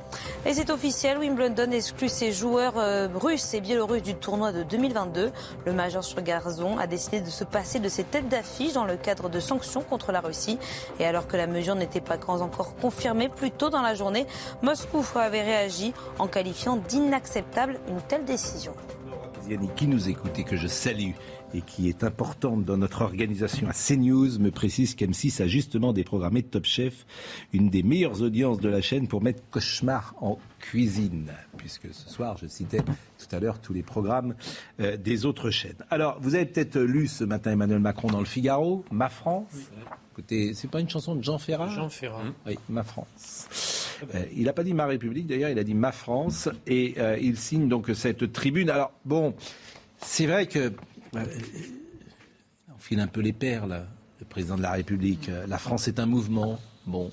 Et c'est officiel, Wimbledon exclut ses joueurs euh, russes et biélorusses du tournoi de 2022. Le major sur gazon a décidé de se passer de ses têtes d'affiche dans le cadre de sanctions contre la Russie. Et alors que la mesure n'était pas encore confirmée, plus tôt dans la journée, Moscou avait réagi en qualifiant d'inacceptable une telle décision. Yannick, qui nous écoute et que je salue et qui est importante dans notre organisation à CNews, me précise qu'M6 a justement déprogrammé Top Chef, une des meilleures audiences de la chaîne pour mettre cauchemar en cuisine, puisque ce soir, je citais tout à l'heure tous les programmes euh, des autres chaînes. Alors, vous avez peut-être lu ce matin Emmanuel Macron dans le Figaro, Ma France. Écoutez, c'est pas une chanson de Jean Ferrat? Jean Ferrat. Oui, Ma France. Euh, il n'a pas dit Ma République, d'ailleurs, il a dit Ma France. Et euh, il signe donc cette tribune. Alors, bon, c'est vrai que. Euh, on file un peu les perles, le président de la République. Euh, La France est un mouvement. Bon.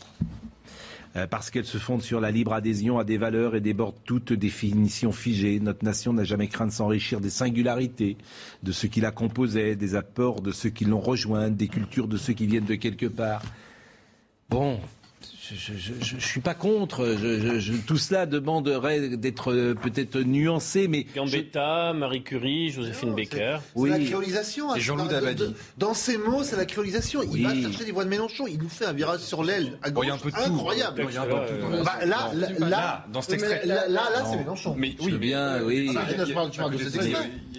Euh, parce qu'elle se fonde sur la libre adhésion à des valeurs et déborde toute définition figée. Notre nation n'a jamais craint de s'enrichir des singularités de ceux qui la composaient, des apports de ceux qui l'ont rejointe, des cultures de ceux qui viennent de quelque part. Bon, je ne suis pas contre. Je- je- je- tout cela demanderait d'être euh, peut-être nuancé, mais Gambetta, Marie Curie, Joséphine Baker. C'est la créolisation. hein, de- Dans ces mots, c'est la créolisation. Il va chercher les voix de Mélenchon. Il nous fait un virage sur l'aile à gauche. il y a un peu de tout. incroyable. Là, Non, dans cet extrait. Là, là, là, c'est Non. Mélenchon. Mais oui, bien, oui. Ah,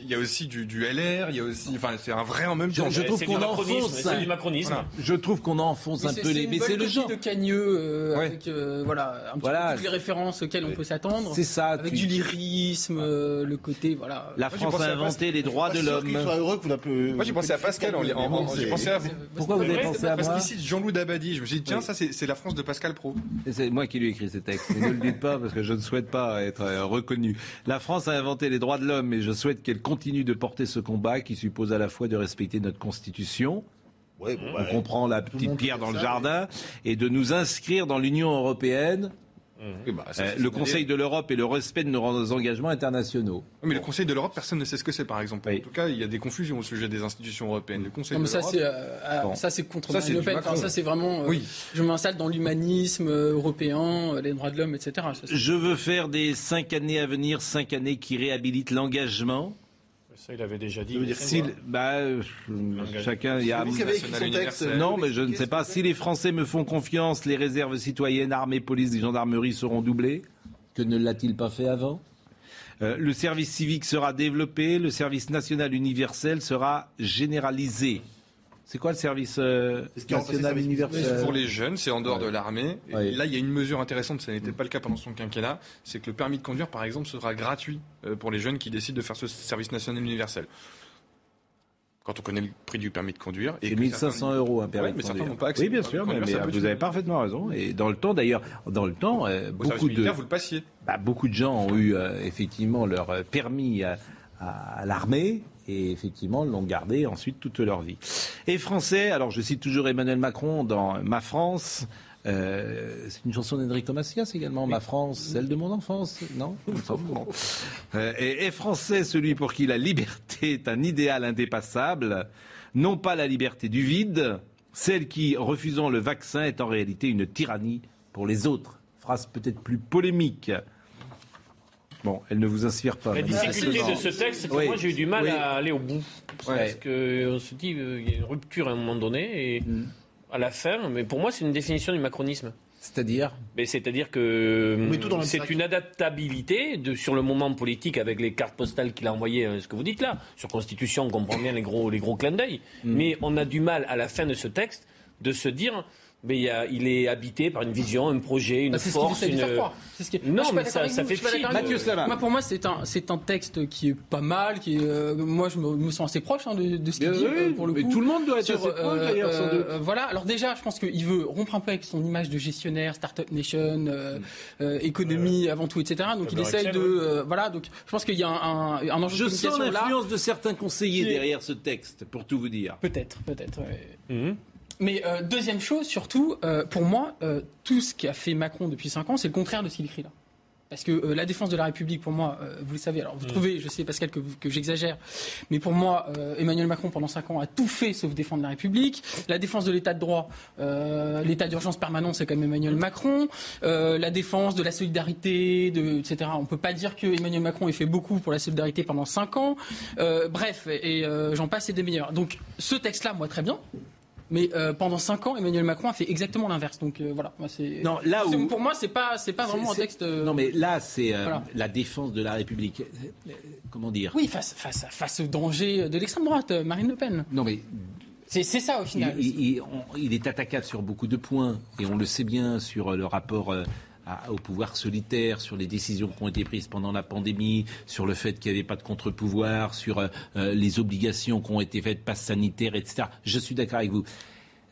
il y a aussi du, du LR, il y a aussi, enfin, c'est un vrai en même temps. je trouve c'est qu'on du macronisme, enfonce. c'est du macronisme. Voilà. Je trouve qu'on enfonce Mais un peu les. Mais c'est le genre. de Cagneux euh, Ouais. avec euh, voilà un petit Voilà. peu toutes les références auxquelles on peut s'attendre. C'est ça, Avec tu- du lyrisme, euh, le côté voilà. La Moi, France a inventé les droits de l'homme. qu'il soit heureux que vous l'appelez- Moi, j'ai pensé à Pascal, j'ai pensé à vous. Pourquoi vous avez pensé à Parce moi qu'ici, Jean-Loup Dabadi, je me suis dit, tiens, Oui. ça, c'est la France de Pascal Pro. C'est moi qui lui ai écrit ces textes. Ne le dites pas parce que je ne souhaite pas être reconnu. La France a inventé les droits de l'homme et je souhaite qu'elle continue de porter ce combat qui suppose à la fois de respecter notre constitution. Ouais, bon, On bah, comprend la petite pierre dans le jardin et de nous inscrire dans l'Union européenne, bah, ça, euh, c'est- le Conseil de l'Europe et le respect de nos engagements internationaux. Oui, Mais le Conseil de l'Europe, personne ne sait ce que c'est, par exemple. En tout cas, il y a des confusions au sujet des institutions européennes. Le Conseil Non, mais de ça l'Europe. c'est euh, ah, Bon. ça c'est contre Ça, Marine c'est Le du Pen. Enfin, Macron. ça c'est vraiment. euh, Oui. Je m'installe dans l'humanisme euh, européen, les droits de l'homme, etc. Je veux faire des cinq années à venir, cinq années qui réhabilitent l'engagement. Ça, il avait déjà dit. Si, bah, euh, chacun, il y a. C'est vous qui avez écrit son texte. Non, mais je ne sais pas. Si les Français me font confiance, les réserves citoyennes, armée, police et gendarmerie seront doublées. Que ne l'a-t-il pas fait avant? Euh, Le service civique sera développé, le service national universel sera généralisé. C'est quoi le service euh, national universel C'est pour les jeunes, c'est en dehors de l'armée. Et Ouais. Là, il y a une mesure intéressante, ça n'était pas le cas pendant son quinquennat, c'est que le permis de conduire, par exemple, sera gratuit euh, pour les jeunes qui décident de faire ce service national universel. Quand on connaît le prix du permis de conduire. et C'est que 1500 certains- euros un permis Ouais, de mais certains n'ont pas accès Oui, bien sûr, mais, vous être avez parfaitement raison. Et dans le temps, d'ailleurs, dans le temps, euh, Au beaucoup de vous le passiez. bah, beaucoup de gens ont eu euh, effectivement leur permis à l'armée et effectivement l'ont gardé ensuite toute leur vie. Et français, alors je cite toujours Emmanuel Macron dans Ma France. euh, c'est une chanson d'Enrico Macias également, Ma France, celle de mon enfance, non. Euh, et, et français, celui pour qui la liberté est un idéal indépassable, non pas la liberté du vide, celle qui, refusant le vaccin, est en réalité une tyrannie pour les autres. Phrase peut-être plus polémique. Bon, elle ne vous inspire pas. La difficulté de ce texte, c'est que Oui. moi j'ai eu du mal Oui. à aller au bout. Ouais. Parce qu'on se dit qu'il y a une rupture à un moment donné, et Mm. à la fin, mais pour moi c'est une définition du macronisme. C'est-à-dire Mais c'est-à-dire que le c'est une adaptabilité de, sur le moment politique avec les cartes postales qu'il a envoyées, euh, ce que vous dites là. Sur Constitution, on comprend bien les gros, les gros clins d'œil. Mm. Mais on a du mal à la fin de ce texte de se dire. Mais il, y a- il est habité par une vision, un projet, une Bah, c'est ce qu'il force, de une. ce qui- Non, Moi, mais ça, fait avec Mathieu. Moi, pour moi, c'est un, c'est un texte qui est pas mal, qui est, euh, moi, je me, me sens assez proche hein, de, de ce qu'il dit, oui, euh, pour le mais coup. tout le monde doit être Sur, assez proche, d'ailleurs, sans doute. euh, voilà. Alors déjà, je pense qu'il veut rompre un peu avec son image de gestionnaire, startup nation, euh, euh, économie avant tout, etc. Donc il essaye Excel, de, euh, voilà. Donc je pense qu'il y a un, un, un enjeu Je de sens là. l'influence de certains conseillers derrière ce texte, pour tout vous dire. Peut-être, peut-être. ouais. Mhm. Mais euh, deuxième chose, surtout, euh, pour moi, euh, tout ce qu'a fait Macron depuis 5 ans, c'est le contraire de ce qu'il écrit là. Parce que la défense de la République, pour moi, vous le savez, alors vous trouvez, je sais Pascal que, j'exagère, mais pour moi, Emmanuel Macron, pendant 5 ans, a tout fait sauf défendre la République. La défense de l'état de droit, l'état d'urgence permanent, c'est quand même Emmanuel Macron. La défense de la solidarité, de, etc. On peut pas dire que Emmanuel Macron ait fait beaucoup pour la solidarité pendant 5 ans. Bref, et j'en passe et des meilleurs. Donc ce texte-là, moi, très bien. Mais euh, pendant 5 ans, Emmanuel Macron a fait exactement l'inverse. Donc euh, voilà, c'est. Non, là où- Pour moi, c'est pas, c'est pas vraiment un texte. euh, Non, mais là, c'est euh, Voilà. la défense de la République. Comment dire Oui, face, face, face au danger de l'extrême droite, Marine Le Pen. Non, mais C'est ça au final. il- il- on- il est attaquable sur beaucoup de points, et on le sait bien sur le rapport à- au pouvoir solitaire, sur les décisions qui ont été prises pendant la pandémie, sur le fait qu'il n'y avait pas de contre-pouvoir, sur euh, euh, les obligations qui ont été faites, passe sanitaire, etc. Je suis d'accord avec vous.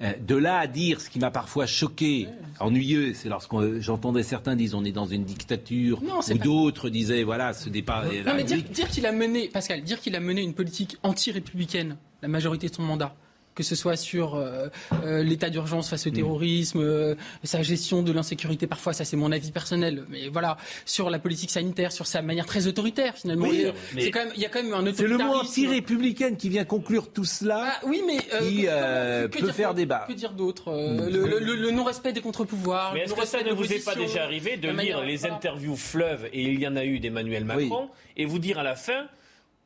Euh, De là à dire ce qui m'a parfois choqué, ennuyeux, c'est lorsque j'entendais certains dire on est dans une dictature, Non, ou d'autres disaient voilà ce départ. Non, mais dire, dire qu'il a mené, Pascal, dire qu'il a mené une politique anti-républicaine la majorité de son mandat, que ce soit sur euh, euh, l'état d'urgence face au Mm. terrorisme, euh, sa gestion de l'insécurité, parfois, ça c'est mon avis personnel, mais voilà, sur la politique sanitaire, sur sa manière très autoritaire finalement. Oui, c'est quand même, il y a quand même un C'est le mot autoritarisme. anti-républicaine qui vient conclure tout cela. Ah, oui, mais euh, qui que- que peut dire faire débat. Que dire d'autre Euh, le, le- le- le non-respect des contre-pouvoirs. Mais est-ce que ça non-respect ne vous est pas déjà arrivé de lire manière- les voilà. interviews fleuves, et il y en a eu d'Emmanuel Macron, et vous dire à la fin,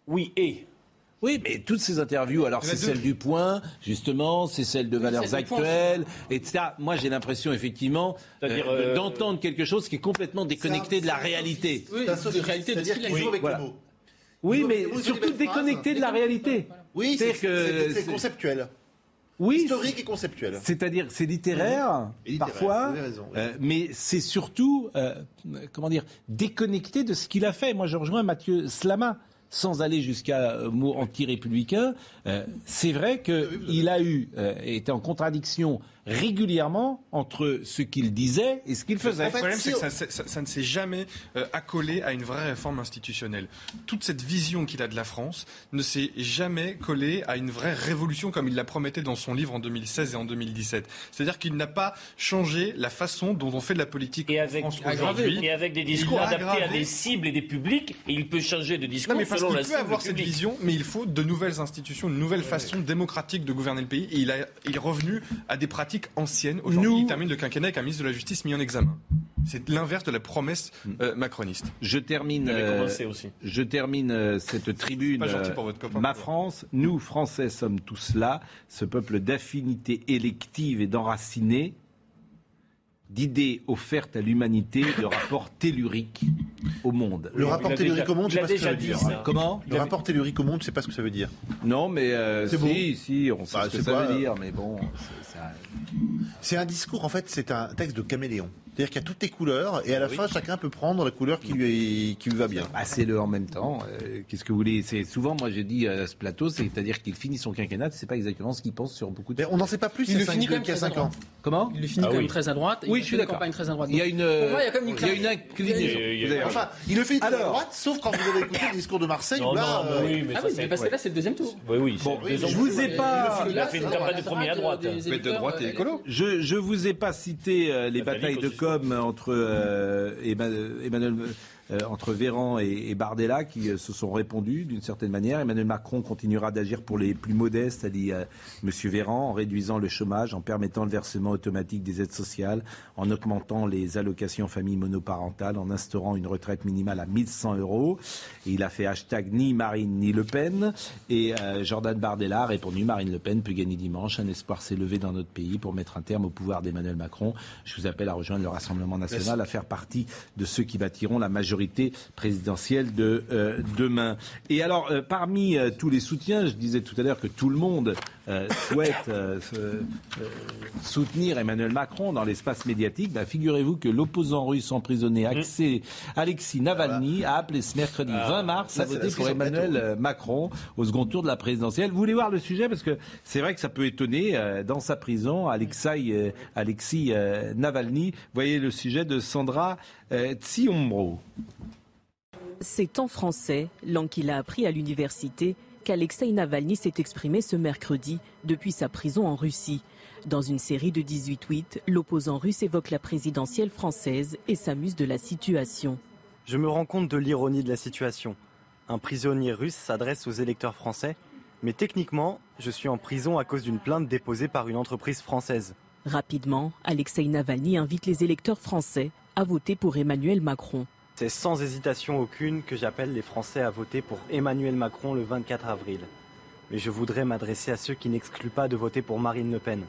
oui, et Oui, mais toutes ces interviews, alors c'est celle du point, justement, c'est celle de valeurs actuelles, etc. Moi, j'ai l'impression, effectivement, euh, euh, d'entendre quelque chose qui est complètement déconnecté de la réalité. Oui, C'est un de réalité de ce C'est-à-dire qu'il a qu'il dit. joue avec voilà. le mot. Oui, Ils mais surtout déconnecté de la réalité. Oui, c'est C'est-à-dire que c'est- c'est c'est- conceptuel. Oui, Historique et conceptuel. C'est-à-dire, c'est littéraire, littéraire, parfois, raison, oui. euh, mais c'est surtout, euh, comment dire, déconnecté de ce qu'il a fait. Moi, je rejoins Mathieu Slama. Sans aller jusqu'à euh, mot anti-républicain, euh, c'est vrai qu'il a eu, euh, été en contradiction régulièrement entre ce qu'il disait et ce qu'il faisait. Le problème, c'est que ça, ça- ça ne s'est jamais euh, accolé à une vraie réforme institutionnelle. Toute cette vision qu'il a de la France ne s'est jamais collée à une vraie révolution comme il la promettait dans son livre en 2016 et en 2017. C'est-à-dire qu'il n'a pas changé la façon dont on fait de la politique en France aujourd'hui. Et avec des Il discours adaptés à des cibles et des publics, et il peut changer de discours Non, mais parce selon la peut cible avoir et cette le public. vision, mais il faut de nouvelles institutions, une nouvelle façon démocratique de gouverner le pays. Et il, a, il est revenu à des pratiques anciennes. Aujourd'hui, il termine le quinquennat avec un ministre de la Justice mis en examen. C'est l'inverse de la promesse euh, macroniste. Je termine, euh, aussi. je termine euh, cette tribune. Pas gentil pour votre copain. Ma France, nous Français sommes tous là, ce peuple d'affinité élective et d'enracinés, d'idées offertes à l'humanité, de rapports telluriques au monde. Le rapport tellurique au monde, je sais pas ce que ça veut dire. Comment Le rapport tellurique au monde, je sais pas ce que ça veut dire. Non, mais euh, C'est si, beau. si, on sait Bah, ce que c'est ça pas, veut dire, mais bon, c'est- ça- C'est un discours, en fait, c'est un texte de caméléon. C'est-à-dire qu'il y a toutes les couleurs, et à la fin, chacun peut prendre la couleur qui lui, qui lui va bien. Bah, c'est le en même temps. euh, Qu'est-ce que vous voulez C'est souvent, moi, j'ai dit à ce plateau, c'est-à-dire qu'il finit son quinquennat, c'est pas exactement ce qu'il pense sur beaucoup de. Mais on n'en sait pas plus Il le finit quand même qu'il y a très à 5 ans. Comment? Il le finit Ah quand même très à droite. et Oui, il je suis d'accord. campagne très à droite. Il y a une, moi, il y a quand même une il y a une Enfin, il le fait très à droite, sauf quand vous avez écouté le discours de Marseille, Non, où là, non, euh, mais oui, mais Ah oui, mais parce que là, c'est le deuxième tour. Oui, oui. Je vous ai pas. Il a fait une campagne de premier à droite. Mais de droite et écolo. Je vous ai pas cité euh, les batailles de. Entre euh, Emma- Emmanuel entre Véran et, et Bardella qui euh, se sont répondus d'une certaine manière. Emmanuel Macron continuera d'agir pour les plus modestes, a dit euh, Monsieur Véran, en réduisant le chômage, en permettant le versement automatique des aides sociales, en augmentant les allocations familles monoparentales, en instaurant une retraite minimale à 1100 euros. Et il a fait hashtag ni Marine ni Le Pen. Et euh, Jordan Bardella a répondu Marine Le Pen peut gagner dimanche. Un espoir s'est levé dans notre pays pour mettre un terme au pouvoir d'Emmanuel Macron. Je vous appelle à rejoindre le Rassemblement national, à faire partie de ceux qui bâtiront la majorité présidentielle de euh, demain. Et alors, euh, parmi euh, tous les soutiens, je disais tout à l'heure que tout le monde souhaite soutenir Emmanuel Macron dans l'espace médiatique. Bah, Figurez-vous que l'opposant russe emprisonné Alexei, Alexis Navalny a appelé ce mercredi 20 mars à voter pour Emmanuel Macron au second tour de la présidentielle. Vous voulez voir le sujet? Parce que c'est vrai que ça peut étonner dans sa prison Alexei, Alexis Navalny. Voyez le sujet de Sandra Tsiomro. C'est en français, langue qu'il a appris à l'université, qu'Alexei Navalny s'est exprimé ce mercredi depuis sa prison en Russie. Dans une série de 18 tweets, l'opposant russe évoque la présidentielle française et s'amuse de la situation. Je me rends compte de l'ironie de la situation. Un prisonnier russe s'adresse aux électeurs français, mais techniquement, je suis en prison à cause d'une plainte déposée par une entreprise française. Rapidement, Alexei Navalny invite les électeurs français à voter pour Emmanuel Macron. C'est sans hésitation aucune que j'appelle les Français à voter pour Emmanuel Macron le 24 avril. Mais je voudrais m'adresser à ceux qui n'excluent pas de voter pour Marine Le Pen.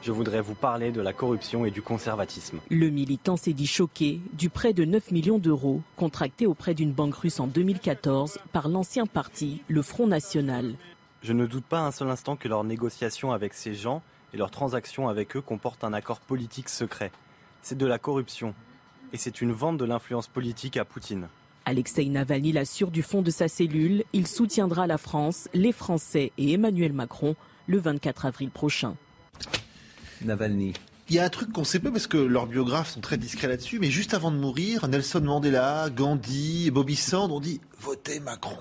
Je voudrais vous parler de la corruption et du conservatisme. Le militant s'est dit choqué du prêt de 9 millions d'euros contracté auprès d'une banque russe en 2014 par l'ancien parti, le Front National. Je ne doute pas un seul instant que leurs négociations avec ces gens et leurs transactions avec eux comportent un accord politique secret. C'est de la corruption. Et c'est une vente de l'influence politique à Poutine. Alexei Navalny l'assure du fond de sa cellule, il soutiendra la France, les Français et Emmanuel Macron le 24 avril prochain. Navalny. Il y a un truc qu'on sait pas parce que leurs biographes sont très discrets là-dessus, mais juste avant de mourir, Nelson Mandela, Gandhi, Bobby Sand ont dit votez Macron.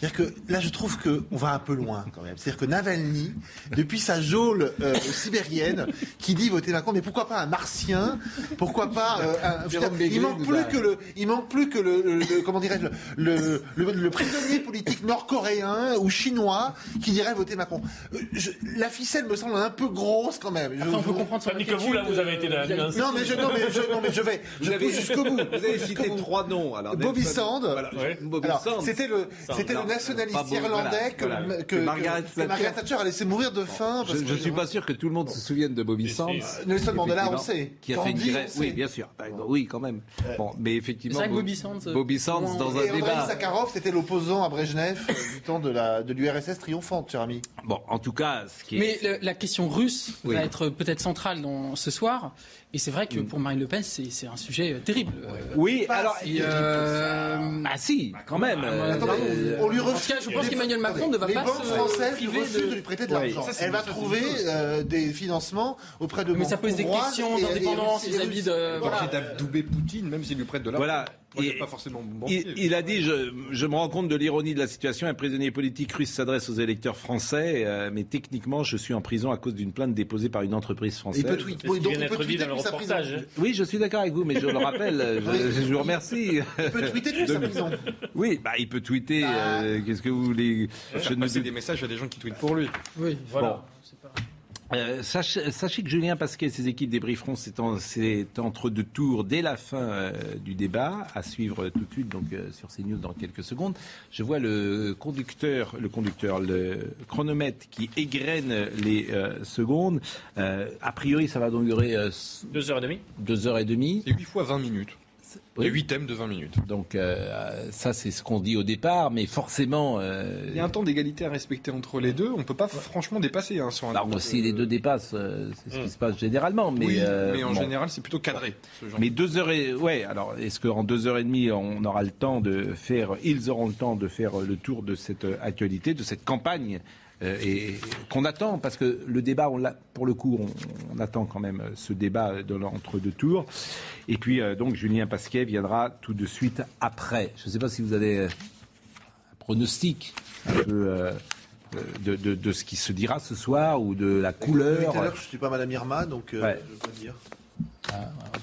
C'est-à-dire que là, je trouve qu'on va un peu loin quand même. C'est-à-dire que Navalny, depuis sa geôle euh, sibérienne, qui dit voter Macron, mais pourquoi pas un martien Pourquoi pas euh, un, il manque plus que le, il manque plus que le, le- le- comment dirais-je, le, le, le prisonnier politique nord-coréen ou chinois qui dirait voter Macron. Euh, je- la ficelle me semble un peu grosse quand même. Je- Après, on peut je- comprendre Tandis que vous, là, vous avez été nuance. non mais je, non mais je, non mais je vais, je Vous avez- pousse jusqu'au bout. Vous avez cité trois noms. Alors, Bobby Sand. Voilà, Ouais. Bobby Alors, Sand. c'était le, Sand. C'était le nationaliste irlandais voilà, que, voilà. que- Que Margaret que- que Margaret Thatcher a laissé mourir de faim. parce Je ne suis pas sûr que tout le monde se souvienne de Bobby Sands. Nelson Mandela, on sait. Qui a fait une grève. Oui, bien sûr. Bah, Oui, quand même. Bon, mais effectivement. C'est vrai que Bo- Bobby Sands, euh, Bobby Sands, dans un débat. Sakharov, c'était l'opposant à Brejnev euh, du temps de l'URSS triomphante, cher ami. Bon, en tout cas, ce qui est. Mais le- la question russe Oui. va être peut-être centrale dans ce soir. Et c'est vrai que pour Marine Le Pen, c'est un sujet euh, terrible. Euh, Oui, pas alors. si, euh, Ah si, quand même. euh, euh, on lui en tout refuse. cas, je pense qu'Emmanuel Macron ne va les pas banques se françaises priver refusent de... de- lui prêter de l'argent. Elle va trouver euh, des financements auprès de Mais banques ça pose des questions et- et- d'indépendance et- et- vis-à-vis de. Voilà. D'adouber Poutine, même s'il lui prête de l'argent. Voilà. Et- pas forcément bon banquier. Il, il a dit je, je me rends compte de l'ironie de la situation. Un prisonnier politique russe s'adresse aux électeurs français, euh, mais techniquement, je suis en prison à cause d'une plainte déposée par une entreprise française. Il peut tweeter. Donc il peut tweeter dans le depuis sa prison. reportage. hein. Oui, je suis d'accord avec vous, mais je le rappelle, je, je vous remercie. Il peut tweeter depuis sa De- prison. Oui, bah, il peut tweeter. euh, Qu'est-ce que vous voulez Je ne des messages à des gens qui tweetent pour lui. Oui, voilà. Euh, sachez, sachez que Julien Pasquet et ses équipes débrieferont c'est en- c'est entre deux tours dès la fin euh, du débat, à suivre tout de suite donc euh, sur CNews dans quelques secondes. Je vois le conducteur, le conducteur, le chronomètre qui égrène les euh, secondes. Euh, a priori, ça va donc durer euh, Deux heures et demie. deux heures et demie. C'est 8 fois 20 minutes. Il y a 8 thèmes de 20 minutes. Donc euh, ça, c'est ce qu'on dit au départ, mais forcément. euh, Il y a un temps d'égalité à respecter entre les deux. On ne peut pas franchement dépasser hein, sur un. alors, si les deux dépassent, euh, c'est ce qui se passe généralement. Mais, oui, euh, mais en bon. général, c'est plutôt cadré. Ce genre Mais deux heures et ouais. Alors, est-ce qu'en deux heures et demie, on aura le temps de faire Ils auront le temps de faire le tour de cette euh, actualité, de cette campagne euh, et qu'on attend parce que le débat, on pour le coup, on, on attend quand même euh, ce débat de l'entre-deux tours. Et puis euh, donc Julien Pasquet viendra tout de suite après. Je ne sais pas si vous avez euh, un pronostic un peu. euh, de, de- de ce qui se dira ce soir ou de la couleur, tout à l'heure, je suis pas Madame Irma, donc euh, Ouais. je peux pas dire.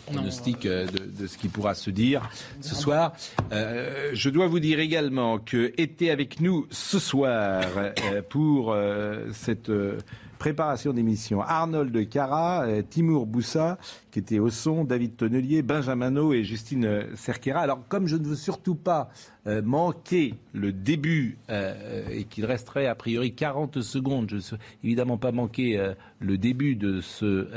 Pronostic euh, de, de ce qui pourra se dire ce soir. Euh, je dois vous dire également que était avec nous ce soir euh, pour euh, cette euh, préparation d'émission Arnold Cara, euh, Timour Boussa qui était au son, David Tonnelier, Benjamin O et Justine euh, Cerquera. Alors comme je ne veux surtout pas euh, manquer le début euh, et qu'il resterait a priori 40 secondes, je ne veux évidemment pas manquer euh, le début de ce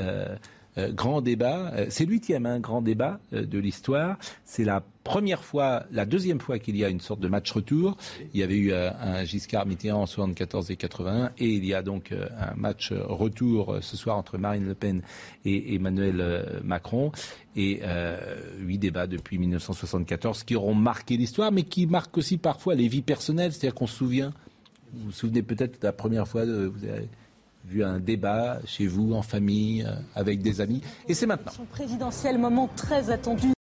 euh, grand débat. Euh, c'est l'huitième un grand débat euh, de l'histoire. C'est la première fois, la deuxième fois qu'il y a une sorte de match retour. Il y avait eu un Giscard Mitterrand en 74 et 81 et il y a donc un match retour ce soir entre Marine Le Pen et Emmanuel Macron. Et huit débats depuis 1974 qui auront marqué l'histoire, mais qui marquent aussi parfois les vies personnelles. C'est-à-dire qu'on se souvient, vous vous souvenez peut-être de la première fois, euh, vous avez vu un débat chez vous, en famille, euh, avec des amis. Et c'est maintenant. Présidentiel, moment très attendu.